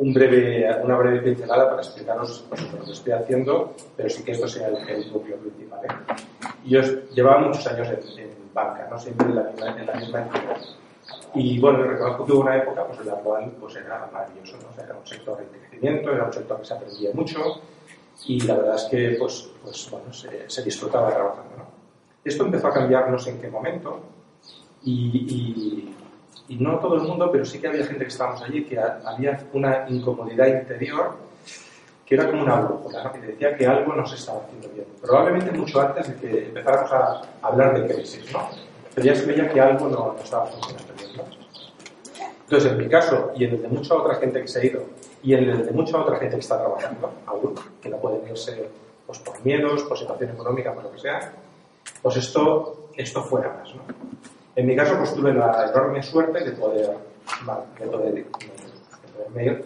Un breve, una breve pincelada para explicaros lo que estoy haciendo, pero sí que esto sea el núcleo principal. ¿eh? Yo llevaba muchos años en, en banca, ¿no? siempre en la misma, en la misma entidad. Y bueno, reconozco que hubo una época pues, en la cual pues, era maravilloso, ¿no? o sea, era un sector de crecimiento, era un sector que se aprendía mucho y la verdad es que pues, pues, bueno, se, se disfrutaba trabajando. ¿no? Esto empezó a cambiar no sé en qué momento y, y y no todo el mundo, pero sí que había gente que estábamos allí que había una incomodidad interior que era como una brújula, ¿no? que decía que algo no se estaba haciendo bien. Probablemente mucho antes de que empezáramos a hablar de crisis, ¿no? Pero ya se veía que algo no, no estaba funcionando bien. ¿no? Entonces, en mi caso, y en el de mucha otra gente que se ha ido, y en el de mucha otra gente que está trabajando, aún, que no pueden irse pues, por miedos, por situación económica, por lo que sea, pues esto, esto fuera más. ¿no? En mi caso, pues tuve la enorme suerte de poder, vale, de poder, ir.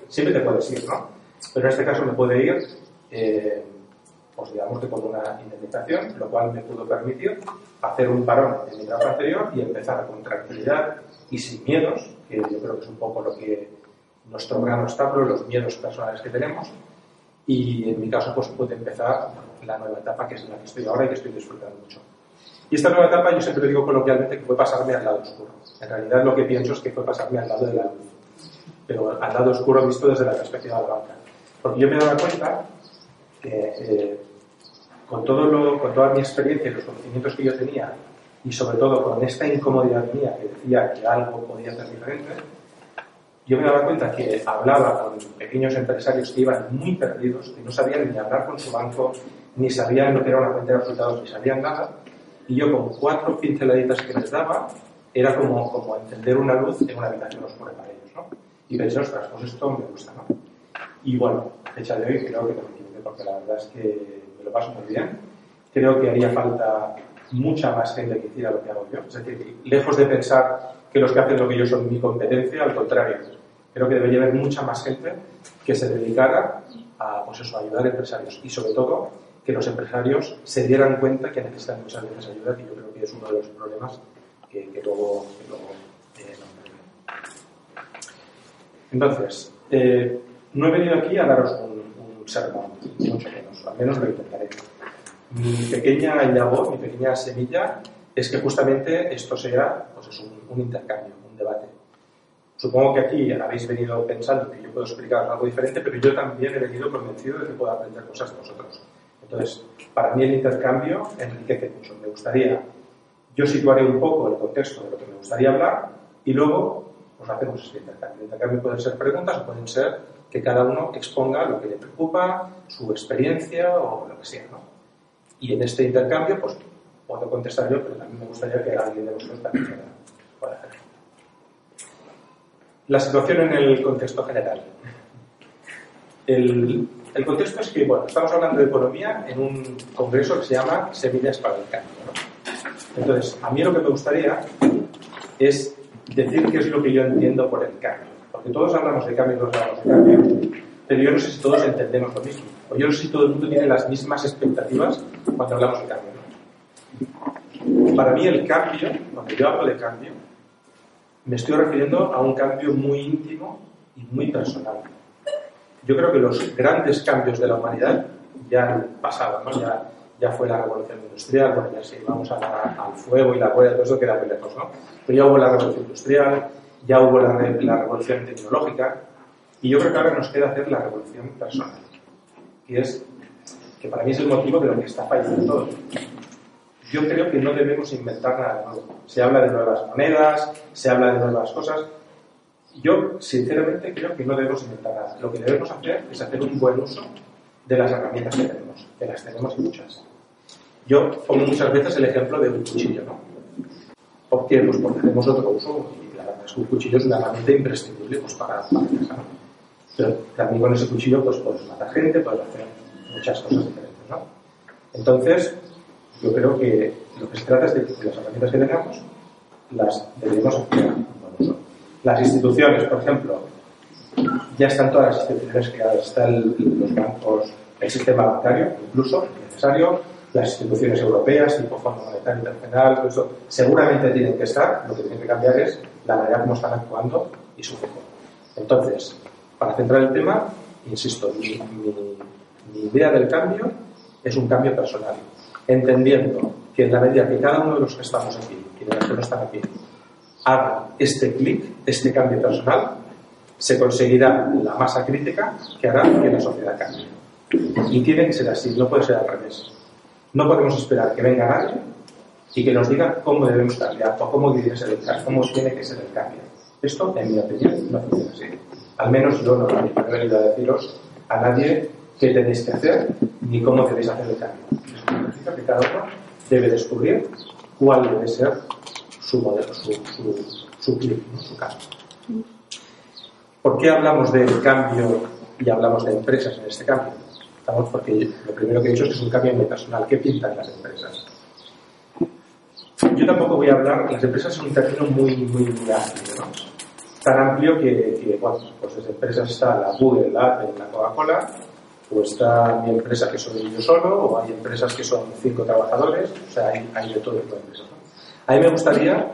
Siempre te puedes ir, ¿no? Pero en este caso me puede ir, eh, pues digamos que con una indemnización, lo cual me pudo permitir hacer un parón en mi trabajo anterior y empezar con tranquilidad y sin miedos, que yo creo que es un poco lo que nuestro gran obstáculo, los miedos personales que tenemos. Y en mi caso, pues pude empezar la nueva etapa, que es la que estoy ahora y que estoy disfrutando mucho. Y esta nueva etapa yo siempre digo coloquialmente que fue pasarme al lado oscuro. En realidad lo que pienso es que fue pasarme al lado de la luz. Pero al lado oscuro visto desde la perspectiva banca. Porque yo me daba cuenta que eh, con, todo lo, con toda mi experiencia y los conocimientos que yo tenía, y sobre todo con esta incomodidad mía que decía que algo podía ser diferente, yo me daba cuenta que hablaba con pequeños empresarios que iban muy perdidos, que no sabían ni hablar con su banco, ni sabían lo que era una cuenta de resultados, ni sabían nada, y yo con cuatro pinceladitas que les daba, era como, como encender una luz en una habitación oscura para ellos, ¿no? Y pensé, ostras, pues esto me gusta, ¿no? Y bueno, fecha de hoy creo que porque la verdad es que me lo paso muy bien. Creo que haría falta mucha más gente que hiciera lo que hago yo. Es decir, lejos de pensar que los que hacen lo que yo son mi competencia, al contrario, creo que debería haber mucha más gente que se dedicara a, pues eso, a ayudar a empresarios y sobre todo que los empresarios se dieran cuenta que necesitan muchas veces ayuda, que yo creo que es uno de los problemas que, que luego, que luego eh, Entonces, eh, no he venido aquí a daros un, un sermón, mucho menos, al menos lo intentaré. Mi pequeña labor, mi pequeña semilla, es que justamente esto sea pues es un, un intercambio, un debate. Supongo que aquí habéis venido pensando que yo puedo explicaros algo diferente, pero yo también he venido convencido de que puedo aprender cosas de vosotros. Entonces, para mí el intercambio enriquece mucho. Me gustaría, yo situaré un poco el contexto de lo que me gustaría hablar y luego pues hacemos este intercambio. El intercambio pueden ser preguntas o pueden ser que cada uno exponga lo que le preocupa, su experiencia o lo que sea. ¿no? Y en este intercambio, pues puedo contestar yo, pero también me gustaría que alguien de vosotros también pueda hacerlo. La situación en el contexto general. El, el contexto es que, bueno, estamos hablando de economía en un congreso que se llama Semillas para el Cambio. Entonces, a mí lo que me gustaría es decir qué es lo que yo entiendo por el cambio. Porque todos hablamos de cambio y todos hablamos de cambio, pero yo no sé si todos entendemos lo mismo. O yo no sé si todo el mundo tiene las mismas expectativas cuando hablamos de cambio. Para mí el cambio, cuando yo hablo de cambio, me estoy refiriendo a un cambio muy íntimo y muy personal yo creo que los grandes cambios de la humanidad ya han pasado, ¿no? Ya, fue la revolución industrial, bueno, ya si vamos a al fuego y la rueda, todo eso queda muy lejos, ¿no? Pero ya hubo la revolución industrial, ya hubo la, la revolución tecnológica, y yo creo que ahora nos queda hacer la revolución personal, y es que para mí es el motivo de lo que está fallando todo. Yo creo que no debemos inventar nada nuevo. Se habla de nuevas monedas, se habla de nuevas cosas. Yo, sinceramente, creo que no debemos inventar nada. Lo que debemos hacer es hacer un buen uso de las herramientas que tenemos, que las tenemos muchas. Yo pongo muchas veces el ejemplo de un cuchillo, ¿no? ¿Por qué? Pues porque hacemos otro uso y la verdad es que un cuchillo es una herramienta imprescindible pues, para, para Pero también con ese cuchillo pues, puedes matar gente, puedes hacer muchas cosas diferentes, ¿no? Entonces, yo creo que lo que se trata es de que las herramientas que tengamos las debemos uso. Las instituciones, por ejemplo, ya están todas las instituciones creadas, están los bancos, el sistema bancario, incluso, necesario, las instituciones europeas, tipo Fondo Monetario Internacional, eso, seguramente tienen que estar, lo que tiene que cambiar es la manera como están actuando y su foco. Entonces, para centrar el tema, insisto, mi, mi idea del cambio es un cambio personal, entendiendo que en la medida que cada uno de los que estamos aquí y de los que no están aquí haga este clic, este cambio personal, se conseguirá la masa crítica que hará que la sociedad cambie. Y tiene que ser así, no puede ser al revés. No podemos esperar que venga nadie y que nos diga cómo debemos cambiar o cómo que ser el cambio, cómo tiene que ser el cambio. Esto, en mi opinión, no funciona así. Al menos yo no, he venido a deciros a nadie qué tenéis que hacer ni cómo debéis hacer el cambio. Significa que cada uno debe descubrir cuál debe ser su modelo, su, clip, su cambio. ¿Por qué hablamos del cambio y hablamos de empresas en este cambio? Estamos porque lo primero que he dicho es que es un cambio muy personal. ¿Qué pintan las empresas? Yo tampoco voy a hablar, las empresas son un término muy, muy, amplio, ¿no? Tan amplio que, bueno, pues desde empresas está la Google, la Apple, la Coca-Cola, o está mi empresa que soy yo solo, o hay empresas que son cinco trabajadores, o sea, hay, hay de todo de empresas. A mí me gustaría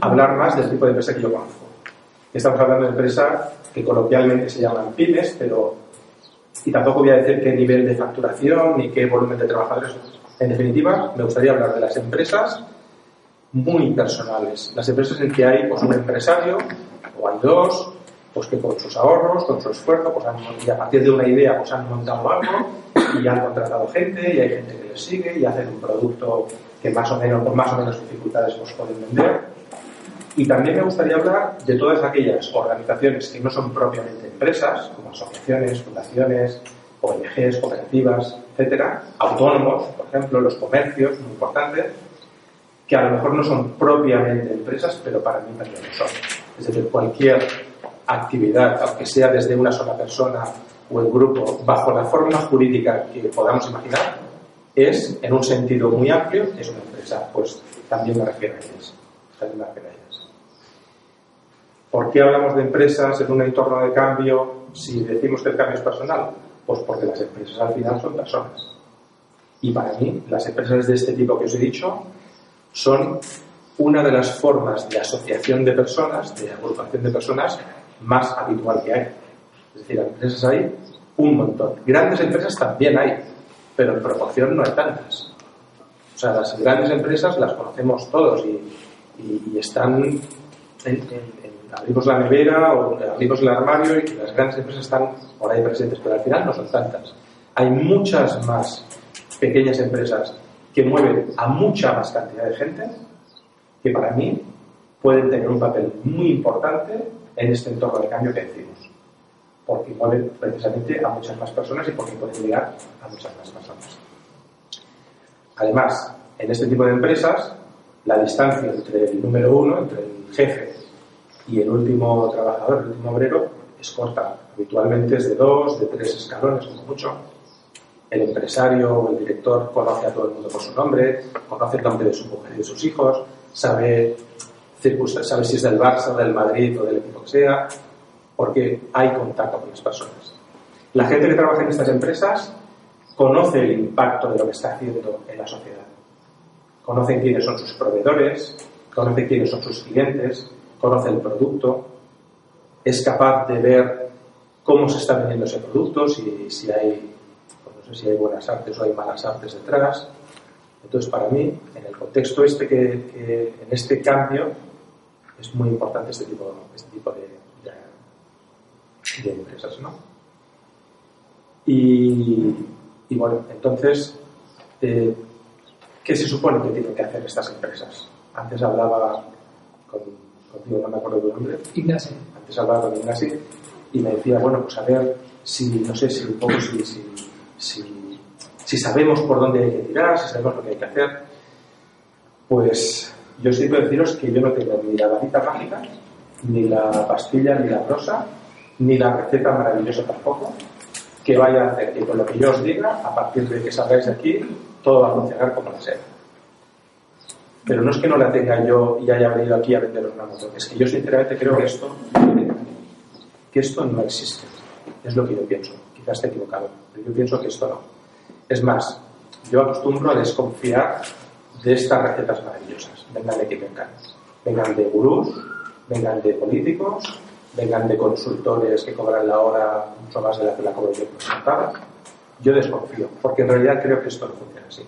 hablar más del tipo de empresa que yo conozco. Estamos hablando de empresas que coloquialmente se llaman pymes, pero y tampoco voy a decir qué nivel de facturación ni qué volumen de trabajadores. En definitiva, me gustaría hablar de las empresas muy personales. Las empresas en que hay pues, un empresario, o hay dos, pues que con sus ahorros, con su esfuerzo, pues han, y a partir de una idea pues han montado algo y han contratado gente y hay gente que les sigue y hacen un producto que más o menos, con más o menos dificultades pues pueden vender y también me gustaría hablar de todas aquellas organizaciones que no son propiamente empresas, como asociaciones, fundaciones, ONGs, cooperativas, etcétera, autónomos, por ejemplo, los comercios, muy importantes, que a lo mejor no son propiamente empresas, pero para mí también lo son. Es decir, cualquier actividad, aunque sea desde una sola persona o el grupo, bajo la forma jurídica que podamos imaginar, es, en un sentido muy amplio, es una empresa. Pues también me refiero a ellas. También me refiero ellas. ¿Por qué hablamos de empresas en un entorno de cambio si decimos que el cambio es personal? Pues porque las empresas al final son personas. Y para mí, las empresas de este tipo que os he dicho son una de las formas de asociación de personas, de agrupación de personas más habitual que hay. Es decir, empresas hay un montón. Grandes empresas también hay, pero en proporción no hay tantas. O sea, las grandes empresas las conocemos todos y, están abrimos la nevera o abrimos el armario y las grandes empresas están por ahí presentes, pero al final no son tantas. Hay muchas más pequeñas empresas que mueven a mucha más cantidad de gente que para mí pueden tener un papel muy importante en este entorno de cambio que decimos. Porque mueven precisamente a muchas más personas y porque pueden llegar a muchas más personas. Además, en este tipo de empresas, la distancia entre el número uno, entre el jefe y el último trabajador, el último obrero, es corta. Habitualmente es de dos, de tres escalones, como mucho. El empresario o el director conoce a todo el mundo por su nombre, conoce el nombre de su mujer y de sus hijos, sabe si es del Barça, del Madrid o del equipo que sea, porque hay contacto con las personas. La gente que trabaja en estas empresas conoce el impacto de lo que está haciendo en la sociedad. Conoce quiénes son sus proveedores, conoce quiénes son sus clientes, conoce el producto, es capaz de ver cómo se está vendiendo ese producto, si, si hay, pues no sé si hay buenas artes o hay malas artes detrás. Entonces, para mí, en el contexto este que, en este cambio, es muy importante este tipo, este tipo de, de, empresas, ¿no? Y Y bueno, entonces, eh, ¿qué se supone que tienen que hacer estas empresas? Antes hablaba con, contigo, no me acuerdo tu nombre. Ignacio. Antes hablaba con Ignacio y me decía, bueno, pues a ver si, no sé, si un poco, si, si, si, si sabemos por dónde hay que tirar, si sabemos lo que hay que hacer. Pues yo sí puedo deciros que yo no tengo ni la varita mágica, ni la pastilla, ni la prosa, ni la receta maravillosa tampoco, que vaya a hacer que con lo que yo os diga, a partir de que salgáis de aquí, todo va a funcionar como la sea. Pero no es que no la tenga yo y haya venido aquí a venderos una moto, es que yo sinceramente creo que esto, que esto no existe. Es lo que yo pienso. Quizás esté equivocado, pero yo pienso que esto no. Es más, yo acostumbro a desconfiar de estas recetas maravillosas. Vengan de quien vengan. Vengan de gurús, vengan de políticos, vengan de consultores que cobran la hora mucho más de la que la cobro yo por Yo desconfío, porque en realidad creo que esto no funciona así.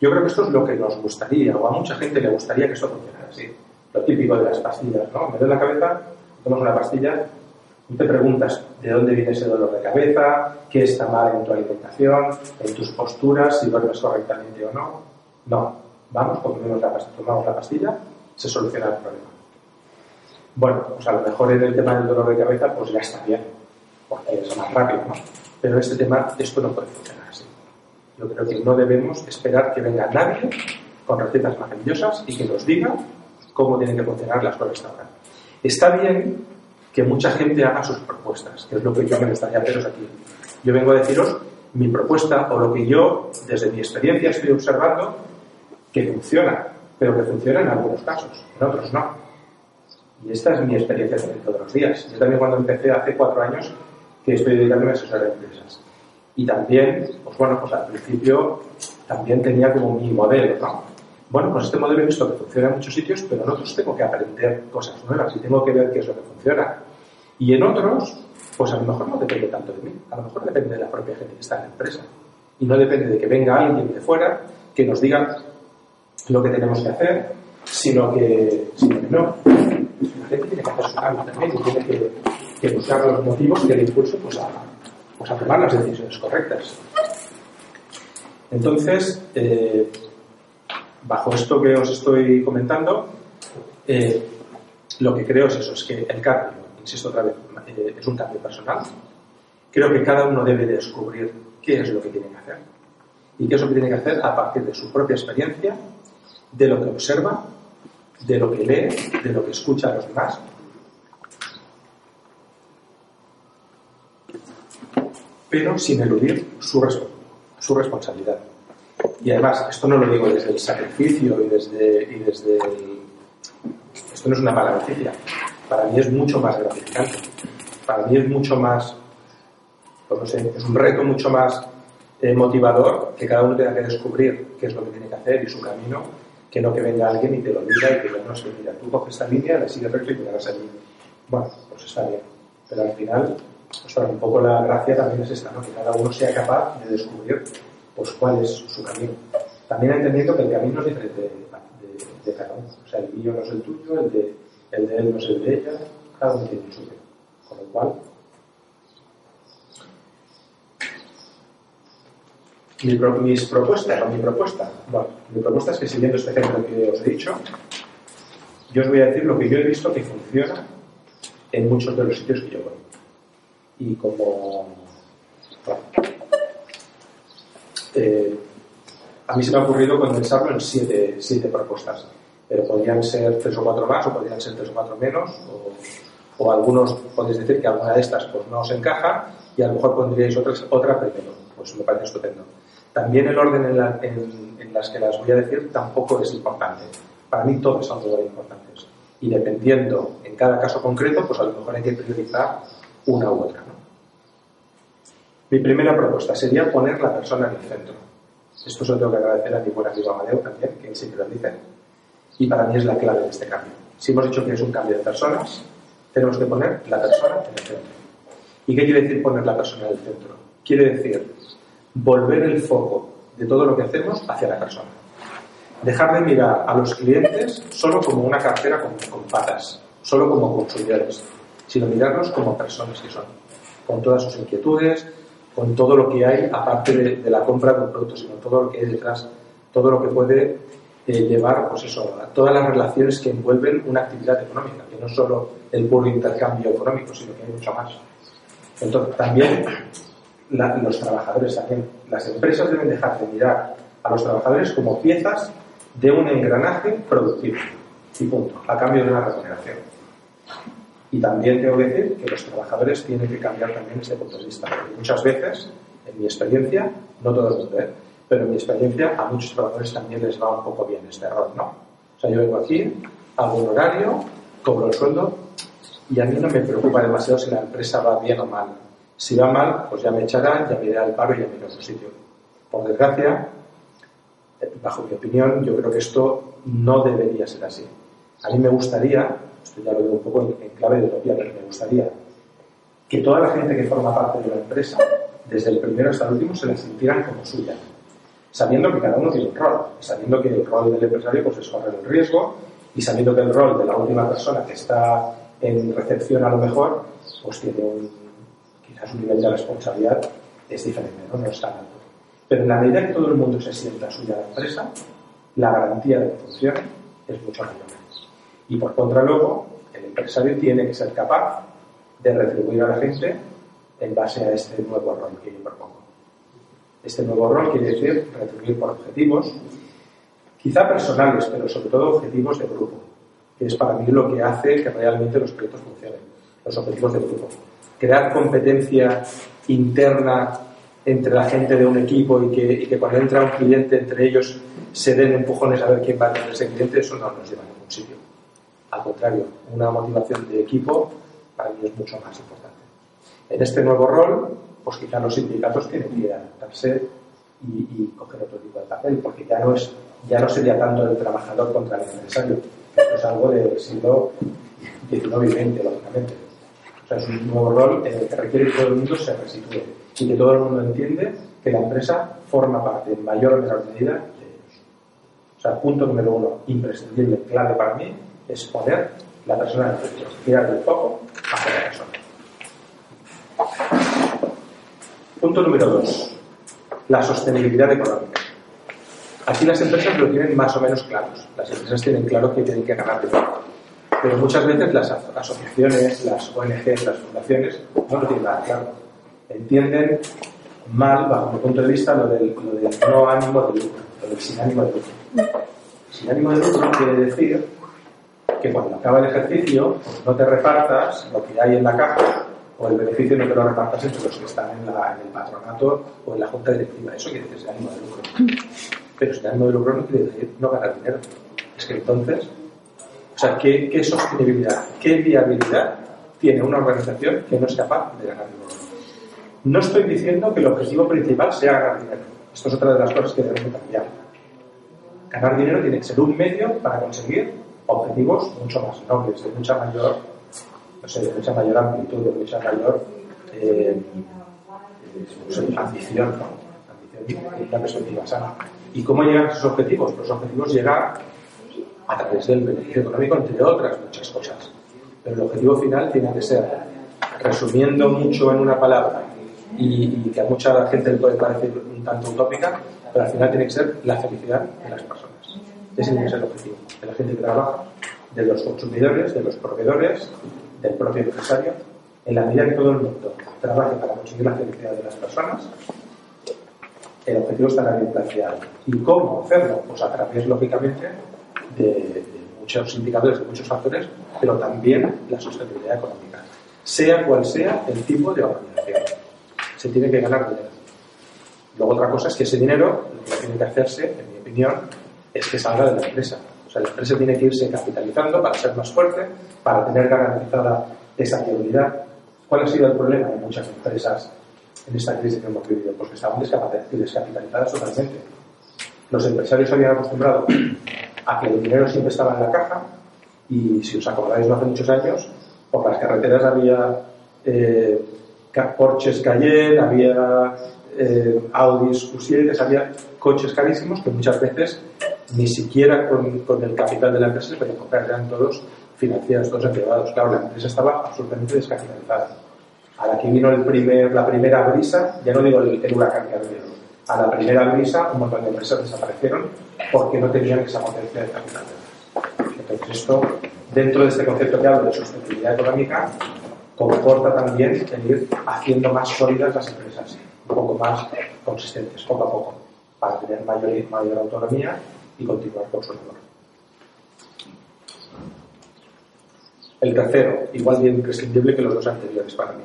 Yo creo que esto es lo que nos gustaría, o a mucha gente le gustaría que esto funcionara así. Lo típico de las pastillas, ¿no? Me doy la cabeza, tomas una pastilla y te preguntas de dónde viene ese dolor de cabeza, qué está mal en tu alimentación, en tus posturas, si duermes correctamente o no. No, vamos, la pastilla, tomamos la pastilla, se soluciona el problema. Bueno, pues a lo mejor en el tema del dolor de cabeza, pues ya está bien, porque es más rápido, ¿no? Pero este tema, esto no puede funcionar así. Yo creo que no debemos esperar que venga nadie con recetas maravillosas y que nos diga cómo tienen que funcionar las cosas ahora. Está bien que mucha gente haga sus propuestas, que es lo que yo me gustaría haceros aquí. Yo vengo a deciros mi propuesta o lo que yo, desde mi experiencia, estoy observando que funciona, pero que funciona en algunos casos, en otros no. Y esta es mi experiencia también todos los días. Yo también cuando empecé hace cuatro años que estoy dedicándome a asesorar empresas. Y también, pues bueno, pues al principio también tenía como mi modelo, ¿no? Bueno, pues este modelo he visto que funciona en muchos sitios, pero en otros tengo que aprender cosas nuevas y tengo que ver qué es lo que funciona. Y en otros, pues a lo mejor no depende tanto de mí, a lo mejor depende de la propia gente que está en la empresa. Y no depende de que venga alguien de fuera que nos diga lo que tenemos que hacer, sino que, sino que no gente tiene que hacer su también y tiene que, buscar los motivos que le impulsen pues, a, pues, a tomar las decisiones correctas. Entonces, eh, bajo esto que os estoy comentando, eh, lo que creo es eso, es que el cambio, insisto otra vez, eh, es un cambio personal. Creo que cada uno debe descubrir qué es lo que tiene que hacer y qué es lo que tiene que hacer a partir de su propia experiencia, de lo que observa de lo que lee, de lo que escucha a los demás. Pero sin eludir su, su responsabilidad. Y además, esto no lo digo desde el sacrificio y desde, y desde. Esto no es una mala noticia. Para mí es mucho más gratificante. Para mí es mucho más, pues no sé, es un reto mucho más eh, motivador que cada uno tenga que descubrir qué es lo que tiene que hacer y su camino que no que venga alguien y te lo diga y que diga, no sé, mira, tú coges esta línea, la sigues recto y llegarás allí. Bueno, pues está bien. Pero al final, pues un poco la gracia también es esta, ¿no? Que cada uno sea capaz de descubrir pues cuál es su camino. También entendiendo que el camino es diferente de, cada uno. O sea, el mío no es el tuyo, el de, el él no es el de ella, cada uno tiene el suyo. Con lo cual, mis propuestas o mi propuesta. Bueno, mi propuesta es que siguiendo este ejemplo que os he dicho, yo os voy a decir lo que yo he visto que funciona en muchos de los sitios que yo voy. Y como... Eh, a mí se me ha ocurrido condensarlo en siete, siete propuestas, pero podrían ser tres o cuatro más o podrían ser tres o cuatro menos o, o algunos podéis decir que alguna de estas pues no os encaja y a lo mejor pondríais otras, otra primero. Pues me parece estupendo. También el orden en, las que las voy a decir tampoco es importante. Para mí todas son muy importantes. Y dependiendo en cada caso concreto, pues a lo mejor hay que priorizar una u otra. Mi primera propuesta sería poner la persona en el centro. Esto se lo tengo que agradecer a mi buen amigo Amadeo también, que siempre lo dice. Y para mí es la clave de este cambio. Si hemos dicho que es un cambio de personas, tenemos que poner la persona en el centro. ¿Y qué quiere decir poner la persona en el centro? Quiere decir volver el foco de todo lo que hacemos hacia la persona. Dejar de mirar a los clientes solo como una cartera con, patas, solo como consumidores, sino mirarlos como personas que son, con todas sus inquietudes, con todo lo que hay, aparte de, la compra de un producto, sino todo lo que hay detrás, todo lo que puede eh, llevar, pues eso, a todas las relaciones que envuelven una actividad económica, que no solo el puro intercambio económico, sino que hay mucho más. Entonces, también los trabajadores, también las empresas deben dejar de mirar a los trabajadores como piezas de un engranaje productivo. Y punto, a cambio de una remuneración. Y también tengo que decir que los trabajadores tienen que cambiar también este punto de vista. muchas veces, en mi experiencia, no todo el mundo, ¿eh? pero en mi experiencia a muchos trabajadores también les va un poco bien este error, ¿no? O sea, yo vengo aquí, hago un horario, cobro el sueldo y a mí no me preocupa demasiado si la empresa va bien o mal. Si va mal, pues ya me echarán, ya me iré al paro y ya me iré a otro sitio. Por desgracia, bajo mi opinión, yo creo que esto no debería ser así. A mí me gustaría, esto ya lo digo un poco en, clave de utopía, pero me gustaría que toda la gente que forma parte de la empresa, desde el primero hasta el último, se la sintieran como suya, sabiendo que cada uno tiene un rol, sabiendo que el rol del empresario pues, es correr el riesgo y sabiendo que el rol de la última persona que está en recepción a lo mejor, pues tiene un, quizás un nivel de responsabilidad es diferente, no, no es. Pero en la medida que todo el mundo se sienta suya la empresa, la garantía de que funcione es mucho mayor. Y por contra, luego, el empresario tiene que ser capaz de retribuir a la gente en base a este nuevo rol que yo propongo. Este nuevo rol quiere decir retribuir por objetivos, quizá personales, pero sobre todo objetivos de grupo, que es para mí lo que hace que realmente los proyectos funcionen, los objetivos de grupo. Crear competencia interna entre la gente de un equipo y que, cuando entra un cliente entre ellos se den empujones a ver quién va a tener ese cliente, eso no nos lleva a ningún sitio. Al contrario, una motivación de equipo para mí es mucho más importante. En este nuevo rol, pues quizá los sindicatos tienen que adaptarse y, coger otro tipo de papel, porque ya no, es, ya no sería tanto el trabajador contra el empresario. Es algo del siglo XIX y XX, lógicamente. O sea, es un nuevo rol en el que requiere que todo el mundo se resitúe y que todo el mundo entiende que la empresa forma parte en mayor o menor medida de ellos. O sea, punto número uno, imprescindible, clave para mí, es poner la persona en el centro, tirar del foco hacia la persona. Punto número dos, la sostenibilidad económica. Aquí las empresas lo tienen más o menos claros. Las empresas tienen claro que tienen que ganar dinero. Pero muchas veces las asociaciones, las ONGs, las fundaciones no lo tienen nada claro entienden mal, bajo mi punto de vista, lo del, no ánimo de lucro, lo del sin ánimo de lucro. Sin ánimo de lucro quiere decir que cuando acaba el ejercicio pues no te repartas lo que hay en la caja o el beneficio no te lo repartas entre los que están en, el patronato o en la junta directiva. Eso quiere decir sin ánimo de lucro. Pero sin ánimo de lucro no quiere decir no ganar dinero. Es que entonces, o sea, ¿qué, qué sostenibilidad, qué viabilidad tiene una organización que no es capaz de ganar dinero? No estoy diciendo que el objetivo principal sea ganar dinero. Esto es otra de las cosas que debemos cambiar. Ganar dinero tiene que ser un medio para conseguir objetivos mucho más nobles, de mucha mayor, no sé, de mucha mayor amplitud, de mucha mayor eh, ambición, Ambición una perspectiva sana. ¿Y cómo llegan a esos objetivos? Los objetivos llegan a través del beneficio económico, entre otras muchas cosas. Pero el objetivo final tiene que ser, resumiendo mucho en una palabra, y, que a mucha gente le puede parecer un tanto utópica, pero al final tiene que ser la felicidad de las personas. Ese tiene que ser el objetivo, de la gente que trabaja, de los consumidores, de los proveedores, del propio empresario, en la medida que todo el mundo trabaje para conseguir la felicidad de las personas, el objetivo estará bien planteado. ¿Y cómo hacerlo? Pues a través, lógicamente, de, muchos indicadores, de muchos factores, pero también la sostenibilidad económica, sea cual sea el tipo de organización se tiene que ganar dinero. Luego otra cosa es que ese dinero lo que tiene que hacerse, en mi opinión, es que salga de la empresa. O sea, la empresa tiene que irse capitalizando para ser más fuerte, para tener garantizada esa viabilidad. ¿Cuál ha sido el problema de muchas empresas en esta crisis que hemos vivido? Porque estaban descapitalizadas totalmente. Los empresarios habían acostumbrado a que el dinero siempre estaba en la caja y si os acordáis no hace muchos años, por las carreteras había eh, Porsches había eh, Audis Q7, había coches carísimos que muchas veces ni siquiera con, con, el capital de la empresa se podían comprar, eran todos financiados, todos empleados. Claro, la empresa estaba absolutamente descapitalizada. A la que vino el primer, la primera brisa, ya no digo el, huracán que ha venido, a la primera brisa un montón de empresas desaparecieron porque no tenían esa potencia de capital. Entonces esto, dentro de este concepto que hablo de sostenibilidad económica, comporta también el ir haciendo más sólidas las empresas, un poco más consistentes, poco a poco, para tener mayor, mayor autonomía y continuar con su labor. El tercero, igual de imprescindible que los dos anteriores para mí.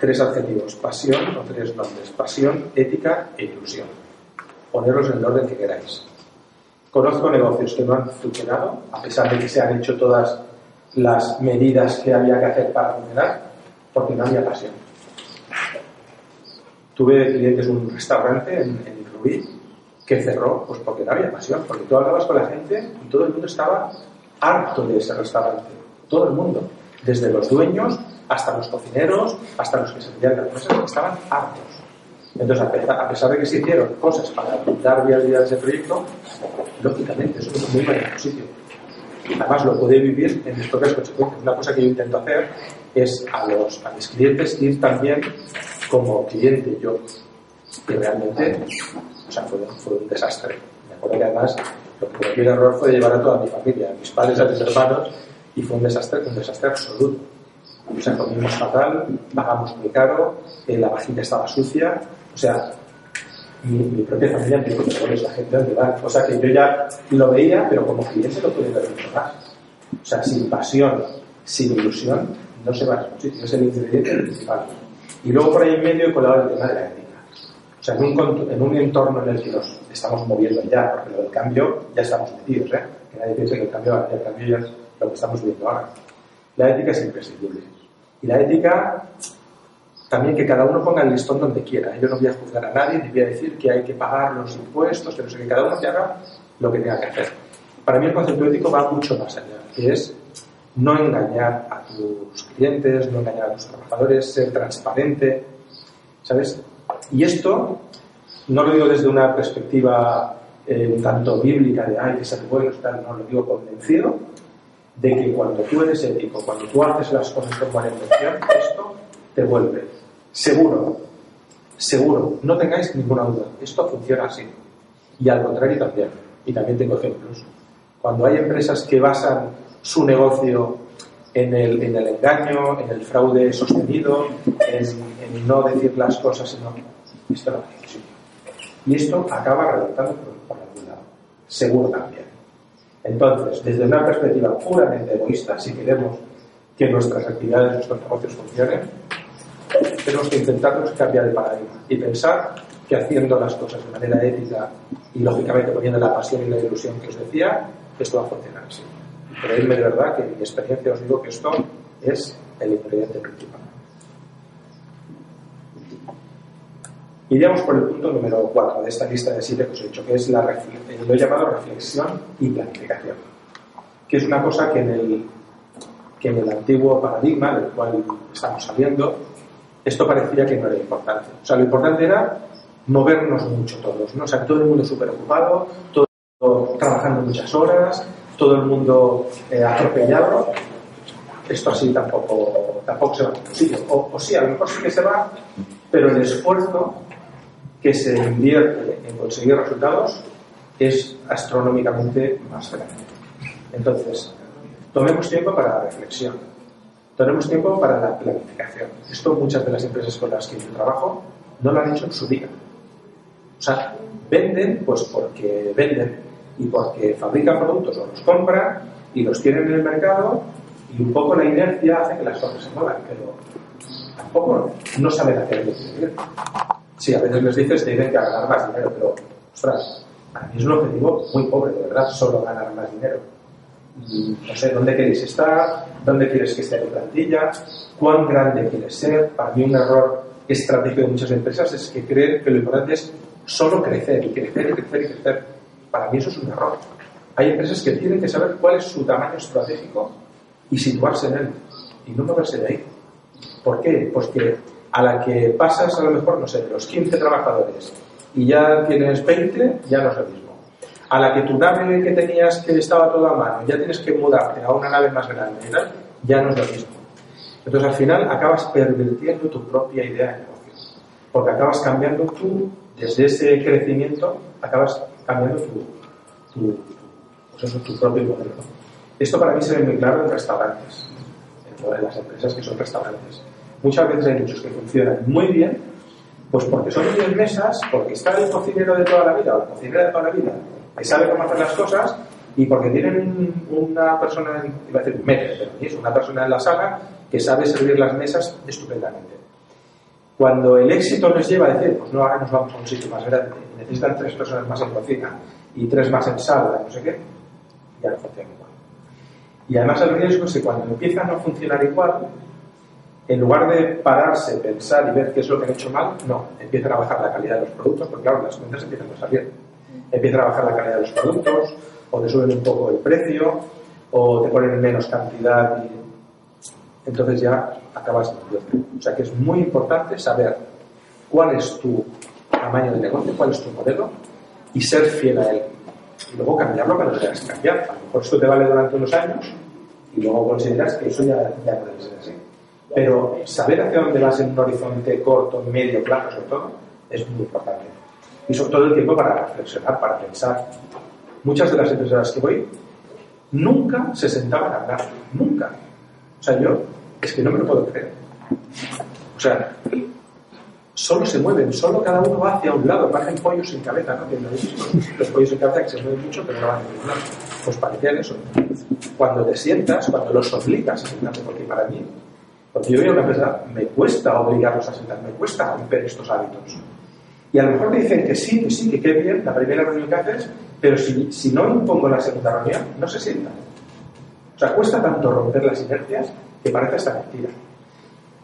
Tres adjetivos, pasión o tres nombres, pasión, ética e ilusión. Poneros en el orden que queráis. Conozco negocios que no han funcionado, a pesar de que se han hecho todas las medidas que había que hacer para funcionar, porque no había pasión. Tuve clientes un restaurante en, en Rubí que cerró pues porque no había pasión, porque tú hablabas con la gente y todo el mundo estaba harto de ese restaurante, todo el mundo, desde los dueños hasta los cocineros, hasta los que se vendían las cosas, estaban hartos. Entonces, a pesar de que se hicieron cosas para dar viabilidad a ese proyecto, lógicamente eso es muy mal sitio. Además, lo puede vivir en mis propias consecuencias. Una cosa que yo intento hacer es a, los, a mis clientes ir también como cliente yo. Y realmente, o sea, fue, un desastre. Me acuerdo que además lo que error fue llevar a toda mi familia, a mis padres, a mis hermanos, y fue un desastre, un desastre absoluto. O sea, comimos fatal, pagamos muy caro, eh, la vajilla estaba sucia, o sea, mi, propia familia me dijo, pero la gente dónde va. O sea, que yo ya lo veía, pero como cliente lo pude ver más. O sea, sin pasión, sin ilusión, no se va a ningún sitio. Es el ingrediente principal. Y luego por ahí en medio he colado el tema de la ética. O sea, en un, en un entorno en el que nos estamos moviendo ya, porque lo del cambio ya estamos metidos, ¿eh? Que nadie piense que el cambio, el cambio ya es lo que estamos viendo ahora. La ética es imprescindible. Y la ética también que cada uno ponga el listón donde quiera. Yo no voy a juzgar a nadie, ni voy a decir que hay que pagar los impuestos, que no sé, que cada uno que haga lo que tenga que hacer. Para mí el concepto ético va mucho más allá, que es no engañar a tus clientes, no engañar a tus trabajadores, ser transparente, ¿sabes? Y esto no lo digo desde una perspectiva eh, un tanto bíblica de, ay, que ser bueno, tal, no, lo digo convencido de que cuando tú eres ético, cuando tú haces las cosas con buena intención, esto te vuelve. Seguro, seguro, no tengáis ninguna duda, esto funciona así. Y al contrario también, y también tengo ejemplos. Cuando hay empresas que basan su negocio en el, en el engaño, en el fraude sostenido, en, no decir las cosas, sino esto no así. Y esto acaba reventando por, por algún lado. Seguro también. Entonces, desde una perspectiva puramente egoísta, si queremos que nuestras actividades, nuestros negocios funcionen, tenemos que intentarnos cambiar el paradigma y pensar que haciendo las cosas de manera ética y lógicamente poniendo la pasión y la ilusión que os decía, esto va a funcionar así. Creedme de verdad que en mi experiencia os digo que esto es el ingrediente principal. Iríamos por el punto número 4 de esta lista de siete que os he dicho, que es la lo he llamado reflexión y planificación, que es una cosa que en el, que en el antiguo paradigma del cual estamos saliendo, esto parecía que no era importante. O sea, lo importante era movernos mucho todos, ¿no? O sea, todo el mundo súper ocupado, todo trabajando muchas horas, todo el mundo eh, atropellado. Esto así tampoco, tampoco se va a ningún O, o sí, a lo mejor sí que se va, pero el esfuerzo que se invierte en conseguir resultados es astronómicamente más grande. Entonces, tomemos tiempo para la reflexión, tomemos tiempo para la planificación. Esto muchas de las empresas con las que yo trabajo no lo han hecho en su día. O sea, venden pues porque venden y porque fabrican productos o los compran y los tienen en el mercado y un poco la inercia hace que las cosas se muevan, pero tampoco no saben hacer Sí, a veces les dices que tienen que ganar más dinero, pero, ostras, a mí es un objetivo muy pobre, de verdad, solo ganar más dinero. no sé, ¿dónde queréis estar? ¿Dónde quieres que esté tu plantilla? ¿Cuán grande quieres ser? Para mí un error estratégico de muchas empresas es que creen que lo importante es solo crecer y crecer y crecer y crecer. Para mí eso es un error. Hay empresas que tienen que saber cuál es su tamaño estratégico y situarse en él y no moverse de ahí. ¿Por qué? Pues que a la que pasas a lo mejor, no sé, los 15 trabajadores y ya tienes 20, ya no es lo mismo. A la que tu nave que tenías que estaba toda a mano, ya tienes que mudarte a una nave más grande, ya no es lo mismo. Entonces al final acabas pervirtiendo tu propia idea de negocio. Porque acabas cambiando tú, desde ese crecimiento, acabas cambiando tu, tu, pues tu propio modelo. Esto para mí se ve muy claro en restaurantes, en las empresas que son restaurantes. Muchas veces hay muchos que funcionan muy bien, pues porque son 10 mesas, porque está el cocinero de toda la vida o la cocinera de toda la vida que sabe cómo hacer las cosas y porque tienen una persona, iba a decir una persona en la sala que sabe servir las mesas estupendamente. Cuando el éxito les lleva a decir, pues no, ahora nos vamos a un sitio más grande, necesitan tres personas más en cocina y tres más en sala, no sé qué, ya no funciona igual. Y además el riesgo es que cuando empieza a no funcionar igual, en lugar de pararse, pensar y ver qué es lo que han hecho mal, no, empiezan a bajar la calidad de los productos, porque claro, las cuentas empiezan a salir. Empiezan a bajar la calidad de los productos, o te suben un poco el precio, o te ponen menos cantidad entonces ya acabas O sea que es muy importante saber cuál es tu tamaño de negocio, cuál es tu modelo y ser fiel a él. Y luego cambiarlo cuando que cambiar. A lo mejor esto te vale durante unos años y luego consideras que eso ya, ya no debe ser así. Pero saber hacia dónde vas en un horizonte corto, medio, plazo, sobre todo, es muy importante. Y sobre todo el tiempo para reflexionar, para pensar. Muchas de las empresas a las que voy nunca se sentaban a hablar, nunca. O sea, yo es que no me lo puedo creer. O sea, solo se mueven, solo cada uno va hacia un lado, parecen pollos sin cabeza, ¿no? Los pollos sin cabeza que se mueven mucho, pero no van a ningún lado. Pues parecían eso. Cuando te sientas, cuando los obligas a porque para mí, porque yo veo una empresa, me cuesta obligarlos a sentar, me cuesta romper estos hábitos. Y a lo mejor te dicen que sí, que sí, que qué bien, la primera reunión que haces, pero si, si no impongo la segunda reunión, no se sientan. O sea, cuesta tanto romper las inercias que parece esta mentira.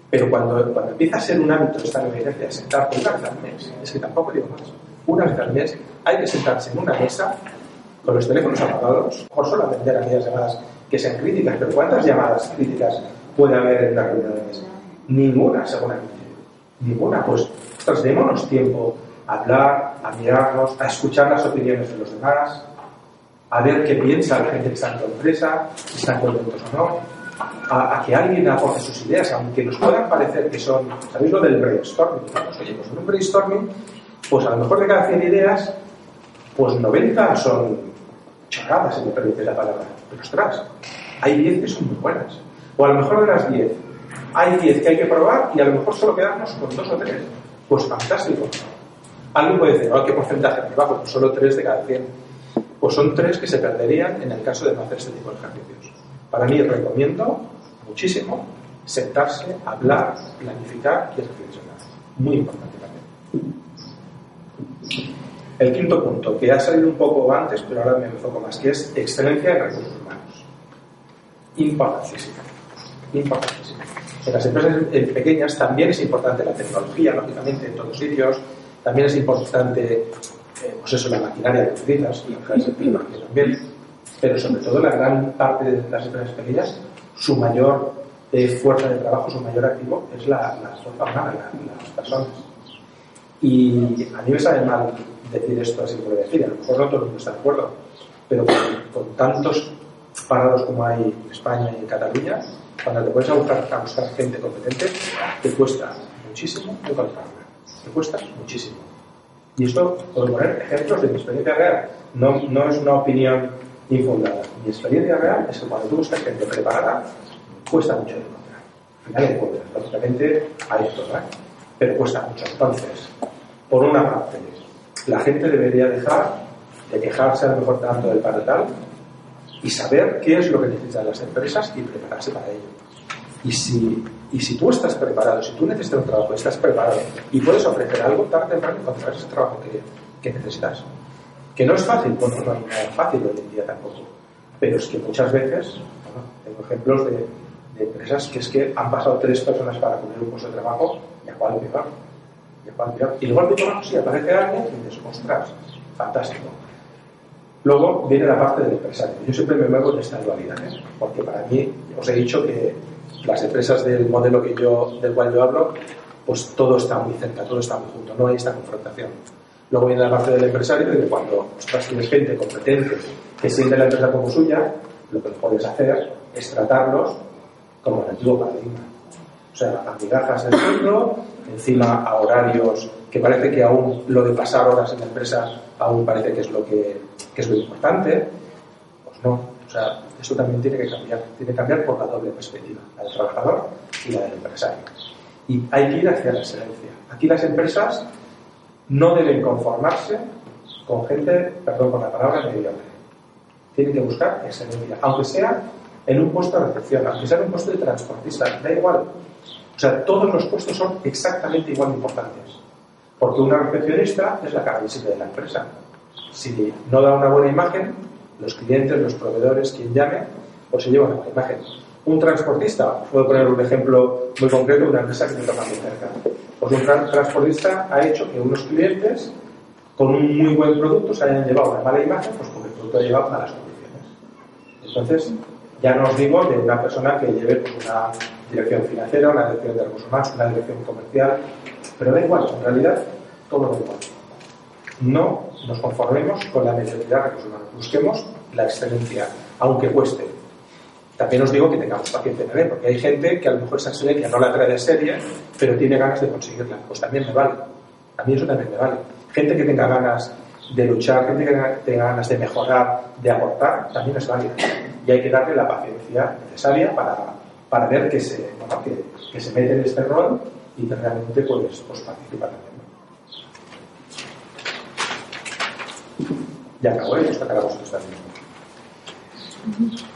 Pero cuando, cuando empieza a ser un hábito esta nueva inercia de sentar una vez al mes, es que tampoco digo más, una vez al mes hay que sentarse en una mesa con los teléfonos apagados, o solo atender aquellas llamadas que sean críticas, pero ¿cuántas llamadas críticas puede haber en de mesa? Ninguna, seguramente. Ninguna. Pues, ostras, démonos tiempo a hablar, a mirarnos, a escuchar las opiniones de los demás, a ver qué piensa la gente que está en tu empresa, si están contentos o no, a, que alguien aporte sus ideas, aunque nos puedan parecer que son, ¿sabéis lo del brainstorming? oye, pues en un brainstorming, pues a lo mejor de cada 100 ideas, pues 90 son chorradas, si me permite la palabra. Pero ostras, hay 10 que son muy buenas. O a lo mejor de las 10, hay 10 que hay que probar y a lo mejor solo quedarnos con 2 o 3. Pues fantástico. Alguien puede decir, oh, ¿qué porcentaje me bajo? Pues solo 3 de cada 100. Pues son 3 que se perderían en el caso de no hacer este tipo de ejercicios. Para mí recomiendo muchísimo sentarse, hablar, planificar y reflexionar. Muy importante también. El quinto punto, que ha salido un poco antes, pero ahora me enfoco más, que es excelencia en recursos humanos. Importantísimo. Importantísimo. En las empresas pequeñas también es importante la tecnología, lógicamente, en todos sitios. También es importante, eh, pues eso, la maquinaria que utilizas, y también pero sobre todo la gran parte de las empresas pequeñas, su mayor eh, fuerza de trabajo, su mayor activo es la, la fuerza humana, las personas. Y a mí me sabe mal decir esto así por decir, a lo mejor no todo el mundo está de acuerdo, pero con, tantos parados como hay en España y en Cataluña, cuando te puedes a buscar, a buscar gente competente, te cuesta muchísimo encontrarla. Te cuesta muchísimo. Y esto, puedo poner ejemplos de mi experiencia real. No, no es una opinión infundada. Mi experiencia real es que cuando tú buscas gente preparada, cuesta mucho encontrar. Al final encuentras, lógicamente hay esto, ¿verdad? Pero cuesta mucho. Entonces, por una parte, la gente debería dejar de quejarse a lo mejor tanto del tal y saber qué es lo que necesitan las empresas y prepararse para ello. Y si, y si tú estás preparado, si tú necesitas un trabajo, estás preparado y puedes ofrecer algo, tarde o temprano encontrarás ese trabajo que, que necesitas. Que no es fácil, bueno, no es fácil hoy en día tampoco. Pero es que muchas veces, tengo ejemplos de, empresas que es que han pasado tres personas para cubrir un puesto de trabajo y a cuál peor. Y a peor. Y luego al trabajo si aparece alguien y dices, ostras, fantástico. Luego viene la parte del empresario. Yo siempre me muevo en esta dualidad, ¿eh? porque para mí, os he dicho que las empresas del modelo que yo, del cual yo hablo, pues todo está muy cerca, todo está muy junto, no hay esta confrontación. Luego viene la parte del empresario, de cuando ostras, tienes gente competente que siente la empresa como suya, lo que puedes hacer es tratarlos como el antiguo paradigma. O sea, a migajas del encima a horarios que parece que aún lo de pasar horas en la empresa aún parece que es lo que, es lo importante. Pues no, o sea, eso también tiene que cambiar. Tiene que cambiar por la doble perspectiva, la del trabajador y la del empresario. Y hay que ir hacia la excelencia. Aquí las empresas no deben conformarse con gente, perdón por la palabra, mediocre. Tienen que buscar excelencia, aunque sea en un puesto de recepción, aunque sea en un puesto de transportista, da igual. O sea, todos los puestos son exactamente igual de importantes. Porque una recepcionista es la cara visible de la empresa. Si no da una buena imagen, los clientes, los proveedores, quien llame, pues se llevan la imagen. Un transportista, puedo poner un ejemplo muy concreto de una empresa que me toca muy cerca. Pues un transportista ha hecho que unos clientes con un muy buen producto se hayan llevado una mala imagen, pues porque el producto ha llevado malas condiciones. Entonces, ya no os digo de una persona que lleve una dirección financiera, una dirección de recursos humanos, una dirección comercial, pero da igual, en realidad todo da igual. No nos conformemos con la mediocridad de recursos humanos, busquemos la excelencia, aunque cueste. También os digo que tengamos paciencia en porque hay gente que a lo mejor esa excelencia no la trae de serie, pero tiene ganas de conseguirla. Pues también me vale. A mí eso también me vale. Gente que tenga ganas de luchar, gente que tenga ganas de mejorar, de aportar, también es válida. Y hay que darle la paciencia necesaria para, para ver que se, que, se mete en este rol y realmente pues, pues participa también. Ya acabo, ¿eh? Esto acabamos también.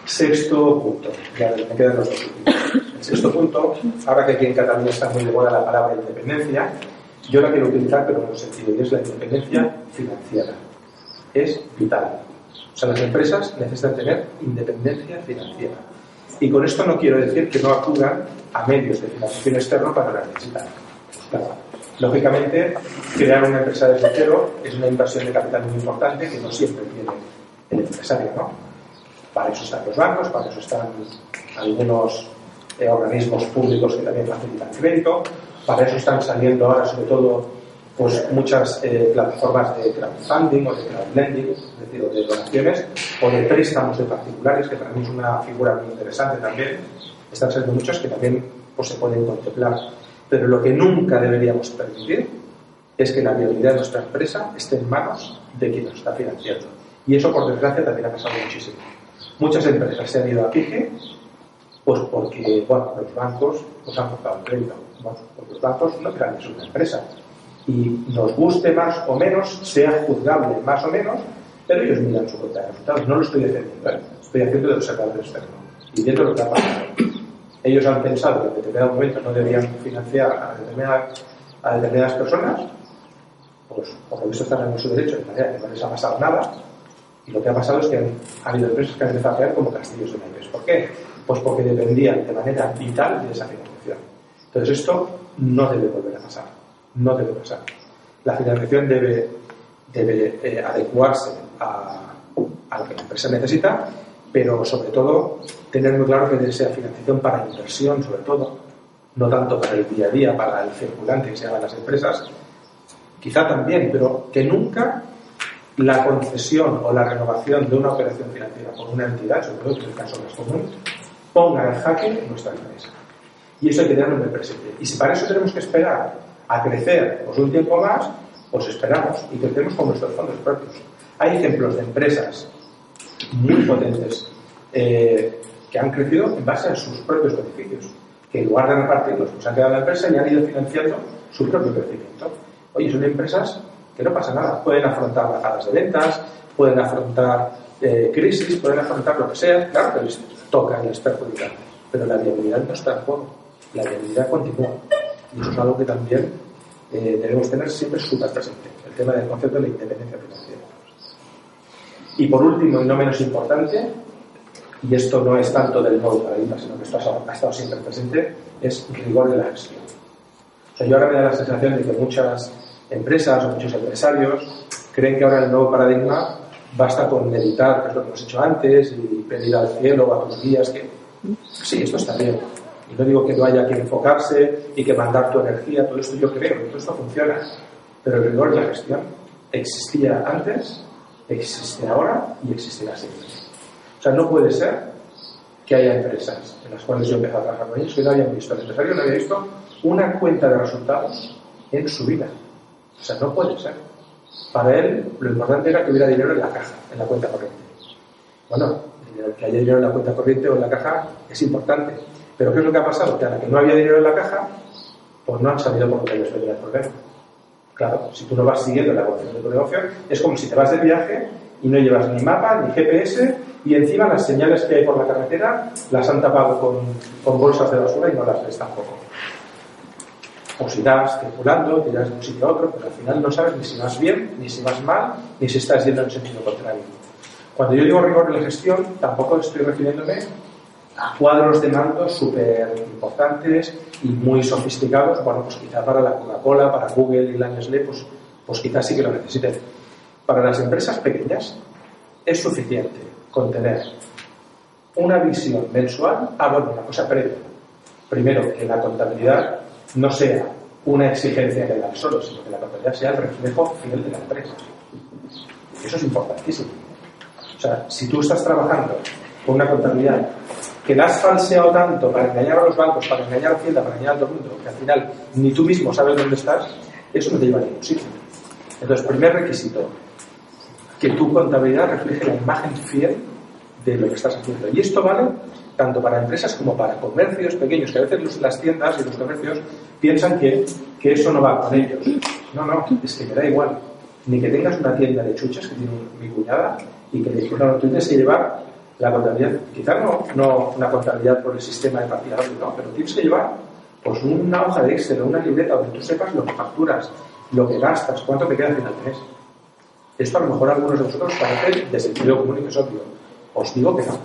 Sexto punto, ya me quedan los dos últimos. El sexto punto, ahora que aquí en Cataluña está muy de moda la palabra independencia, yo la quiero utilizar, pero en un sentido, y es la independencia financiera. Es vital. O sea, las empresas necesitan tener independencia financiera. Y con esto no quiero decir que no acudan a medios de financiación externo para la necesitar. Lógicamente, crear una empresa desde cero es una inversión de capital muy importante que no siempre tiene el empresario, ¿no? Para eso están los bancos, para eso están algunos eh, organismos públicos que también facilitan crédito, para eso están saliendo ahora, sobre todo, pues muchas eh, plataformas de crowdfunding o de crowdlending, es decir, de donaciones o de préstamos de particulares, que para mí es una figura muy interesante también. Están saliendo muchos que también pues, se pueden contemplar pero lo que nunca deberíamos permitir es que la viabilidad de nuestra empresa esté en manos de quien nos está financiando. Y eso, por desgracia, también ha pasado muchísimo. Muchas empresas se han ido a pique, pues porque, bueno, los bancos pues han cortado el crédito. porque los bancos no crean que es una empresa. Y nos guste más o menos, sea juzgable más o menos, pero ellos miran su cuenta de resultados. No lo estoy defendiendo, ¿eh? estoy haciendo de observador externo y viendo lo que ha pasado ellos han pensado que en determinado momento no debían financiar a determinadas, a determinadas personas, pues por lo visto están en su derecho de manera que no les ha pasado nada, y lo que ha pasado es que han, habido empresas que han empezado a caer como castillos de naipes. ¿Por qué? Pues porque dependían de manera vital de esa financiación. Entonces esto no debe volver a pasar, no debe pasar. La financiación debe, debe eh, adecuarse a, a lo que la empresa necesita pero sobre todo tener muy claro que sea financiación para inversión, sobre todo, no tanto para el día a día, para el circulante que se hagan las empresas, quizá también, pero que nunca la concesión o la renovación de una operación financiera por una entidad, sobre todo en el caso más común, ponga en jaque nuestra empresa. Y eso hay que tenerlo en el presente. Y si para eso tenemos que esperar a crecer pues, un tiempo más, pues esperamos y crecemos con nuestros fondos propios. Hay ejemplos de empresas muy potentes eh, que han crecido en base a sus propios beneficios, que en lugar de repartirlos, pues han quedado en la empresa y han ido financiando su propio crecimiento. Oye, son empresas que no pasa nada, pueden afrontar bajadas de ventas, pueden afrontar eh, crisis, pueden afrontar lo que sea, claro que les toca les perjudica, pero la viabilidad no está en juego, la viabilidad continúa. Y eso es algo que también eh, debemos tener siempre súper presente, el tema del concepto de la independencia financiera. Y por último, y no menos importante, y esto no es tanto del nuevo paradigma, sino que esto ha estado siempre presente, es rigor de la gestión. O sea, yo ahora me da la sensación de que muchas empresas o muchos empresarios creen que ahora el nuevo paradigma basta con meditar, que es lo que hemos hecho antes, y pedir al cielo a tus guías que... Sí, esto está bien. Y no digo que no haya que enfocarse y que mandar tu energía, todo esto yo creo, todo esto funciona. Pero el rigor de la gestión existía antes existe ahora y existirá siempre. O sea, no puede ser que haya empresas en las cuales yo empecé a trabajar con ellos que no habían visto, el empresario no había visto una cuenta de resultados en su vida. O sea, no puede ser. Para él, lo importante era que hubiera dinero en la caja, en la cuenta corriente. Bueno, que haya dinero en la cuenta corriente o en la caja es importante. Pero ¿qué es lo que ha pasado? Que a la que no había dinero en la caja, pues no han sabido por qué les venía el problema. Claro, si tú no vas siguiendo la evolución de tu negocio, es como si te vas de viaje y no llevas ni mapa, ni GPS, y encima las señales que hay por la carretera las han tapado con, con bolsas de basura y no las ves tampoco. O si das circulando, tiras de un sitio a otro, pero al final no sabes ni si vas bien, ni si vas mal, ni si estás yendo en sentido contrario. Cuando yo digo rigor de la gestión, tampoco estoy refiriéndome cuadros de mando súper importantes y muy sofisticados. Bueno, pues quizá para la Coca-Cola, para Google y la Nestlé, pues, pues quizás sí que lo necesiten. Para las empresas pequeñas es suficiente con tener una visión mensual. Ah, bueno, una cosa previa. Primero, que la contabilidad no sea una exigencia legal solo, sino que la contabilidad sea el reflejo fiel de la empresa. Eso es importantísimo. O sea, si tú estás trabajando con una contabilidad que la has falseado tanto para engañar a los bancos, para engañar a Hacienda, para engañar a todo mundo, que al final ni tú mismo sabes dónde estás, eso no te lleva a ningún sitio. Entonces, primer requisito, que tu contabilidad refleje la imagen fiel de lo que estás haciendo. Y esto vale tanto para empresas como para comercios pequeños, que a veces las tiendas y los comercios piensan que, que eso no va con ellos. No, no, es que me da igual. Ni que tengas una tienda de chuches que tiene mi cuñada y que le no, tú tienes que llevar la contabilidad, quizás no, no una contabilidad por el sistema de partida no, pero tienes que llevar pues una hoja de Excel o una libreta donde tú sepas lo que facturas, lo que gastas, cuánto te queda al final del mes. Esto a lo mejor a algunos de vosotros parece de sentido común y es obvio. Os digo que no.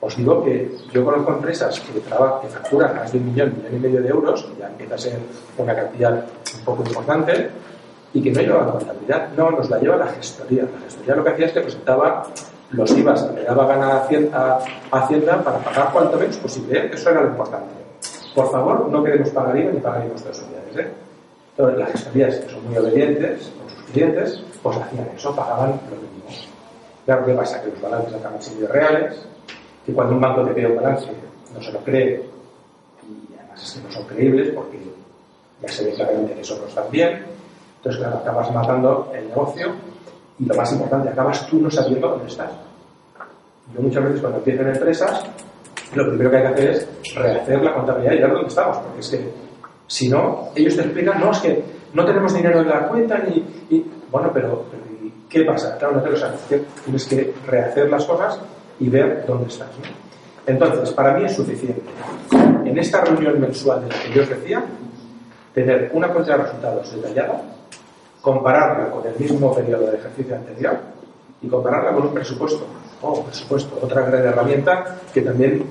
Os digo que yo conozco empresas que, que facturan más de un millón, millón y medio de euros, que ya empieza a ser una cantidad un poco importante, y que no lleva la contabilidad, no, nos la lleva la gestoría. La gestoría lo que hacía es que presentaba los IVAs que le daba gana a Hacienda para pagar cuanto menos posible. Eso era lo importante. Por favor, no queremos pagar IVA ni pagar impuestos sociales. ¿eh? Entonces, las gestorías, que son muy obedientes con sus clientes, pues hacían eso, pagaban lo mínimo. Claro, ¿qué pasa? Que los balances acaban siendo reales, que cuando un banco te pide un balance no se lo cree, y además es que no son creíbles porque ya se ve claramente que eso no está bien, entonces, claro, acabas matando el negocio y lo más importante, acabas tú no sabiendo dónde estás. Yo muchas veces cuando empiezo en empresas, lo primero que hay que hacer es rehacer la contabilidad y ver dónde estamos, porque es que si no, ellos te explican, no, es que no tenemos dinero en la cuenta ni... Y, bueno, pero, ¿qué pasa? Claro, no te lo sabes. Tienes que rehacer las cosas y ver dónde estás. Entonces, para mí es suficiente. En esta reunión mensual de la que yo os decía, tener una cuenta de resultados detallada compararla con el mismo periodo de ejercicio anterior y compararla con un presupuesto. Oh, presupuesto, otra gran herramienta que también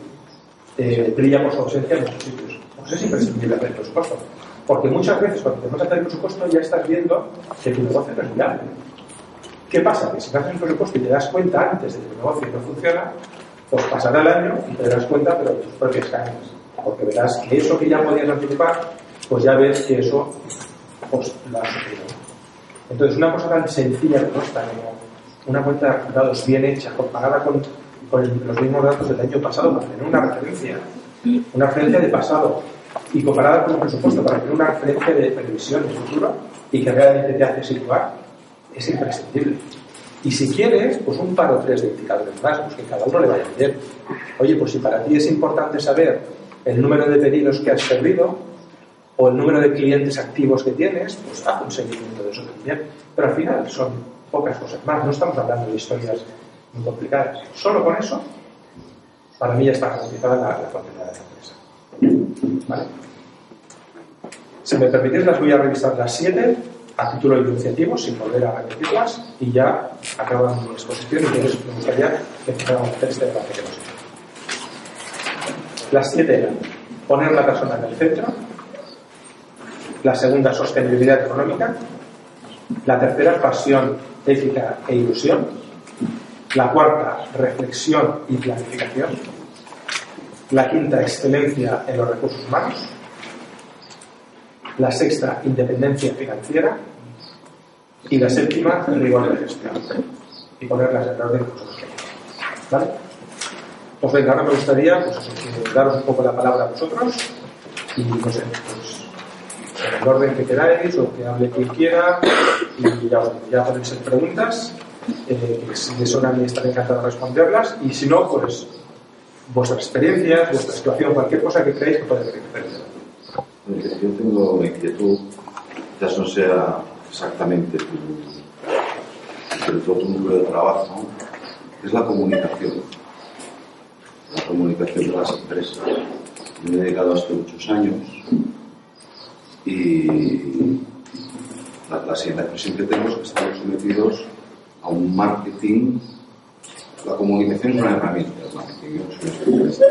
eh, brilla por su ausencia en muchos sitios. Pues es imprescindible hacer el presupuesto. Porque muchas veces cuando te vas a hacer el presupuesto ya estás viendo que tu negocio es viable. ¿Qué pasa? Que si haces un presupuesto y te das cuenta antes de que tu negocio no funciona, pues pasará el año y te darás cuenta, pero de tus propias cañas. Porque verás que eso que ya podías anticipar, pues ya ves que eso pues, lo has sufrido. Entonces, una cosa tan sencilla como esta, como una cuenta de resultados bien hecha, comparada con, los mismos datos del año pasado, para tener una referencia, una referencia de pasado, y comparada con un presupuesto, para tener una referencia de previsión de futuro y que realmente te hace situar, es imprescindible. Y si quieres, pues un par o tres de indicadores más, pues que cada uno le vaya bien. Oye, pues si para ti es importante saber el número de pedidos que has perdido, o el número de clientes activos que tienes, pues haz un seguimiento de eso también. Pero al final son pocas cosas más, no estamos hablando de historias muy complicadas. Solo con eso, para mí ya está garantizada la, la de la empresa. ¿Vale? Si me permitís, las voy a revisar las siete a título iniciativo, sin volver a repetirlas, y ya acaban mi exposición y entonces me gustaría empezáramos a hacer este debate que nos Las siete eran poner la persona en el centro, la segunda, sostenibilidad económica. La tercera, pasión, ética e ilusión. La cuarta, reflexión y planificación. La quinta, excelencia en los recursos humanos. La sexta, independencia financiera. Y la séptima, rigor de gestión. Y ponerlas en orden ¿Vale? Pues venga, ahora me gustaría pues, daros un poco la palabra a vosotros y pues en el orden que queráis o que hable quien quiera y ya, ya podéis hacer preguntas eh, que si les a mí estaré encantado de responderlas y si no, pues vuestras experiencias, vuestra situación, cualquier cosa que creáis que puede diferencia. Yo tengo una inquietud, quizás no sea exactamente tu, tu núcleo de trabajo, es la comunicación. La comunicación de las empresas. Me he dedicado a esto muchos años y la, la, impresión que tengo es que estamos sometidos a un marketing. La comunicación es una herramienta, el marketing, yo soy.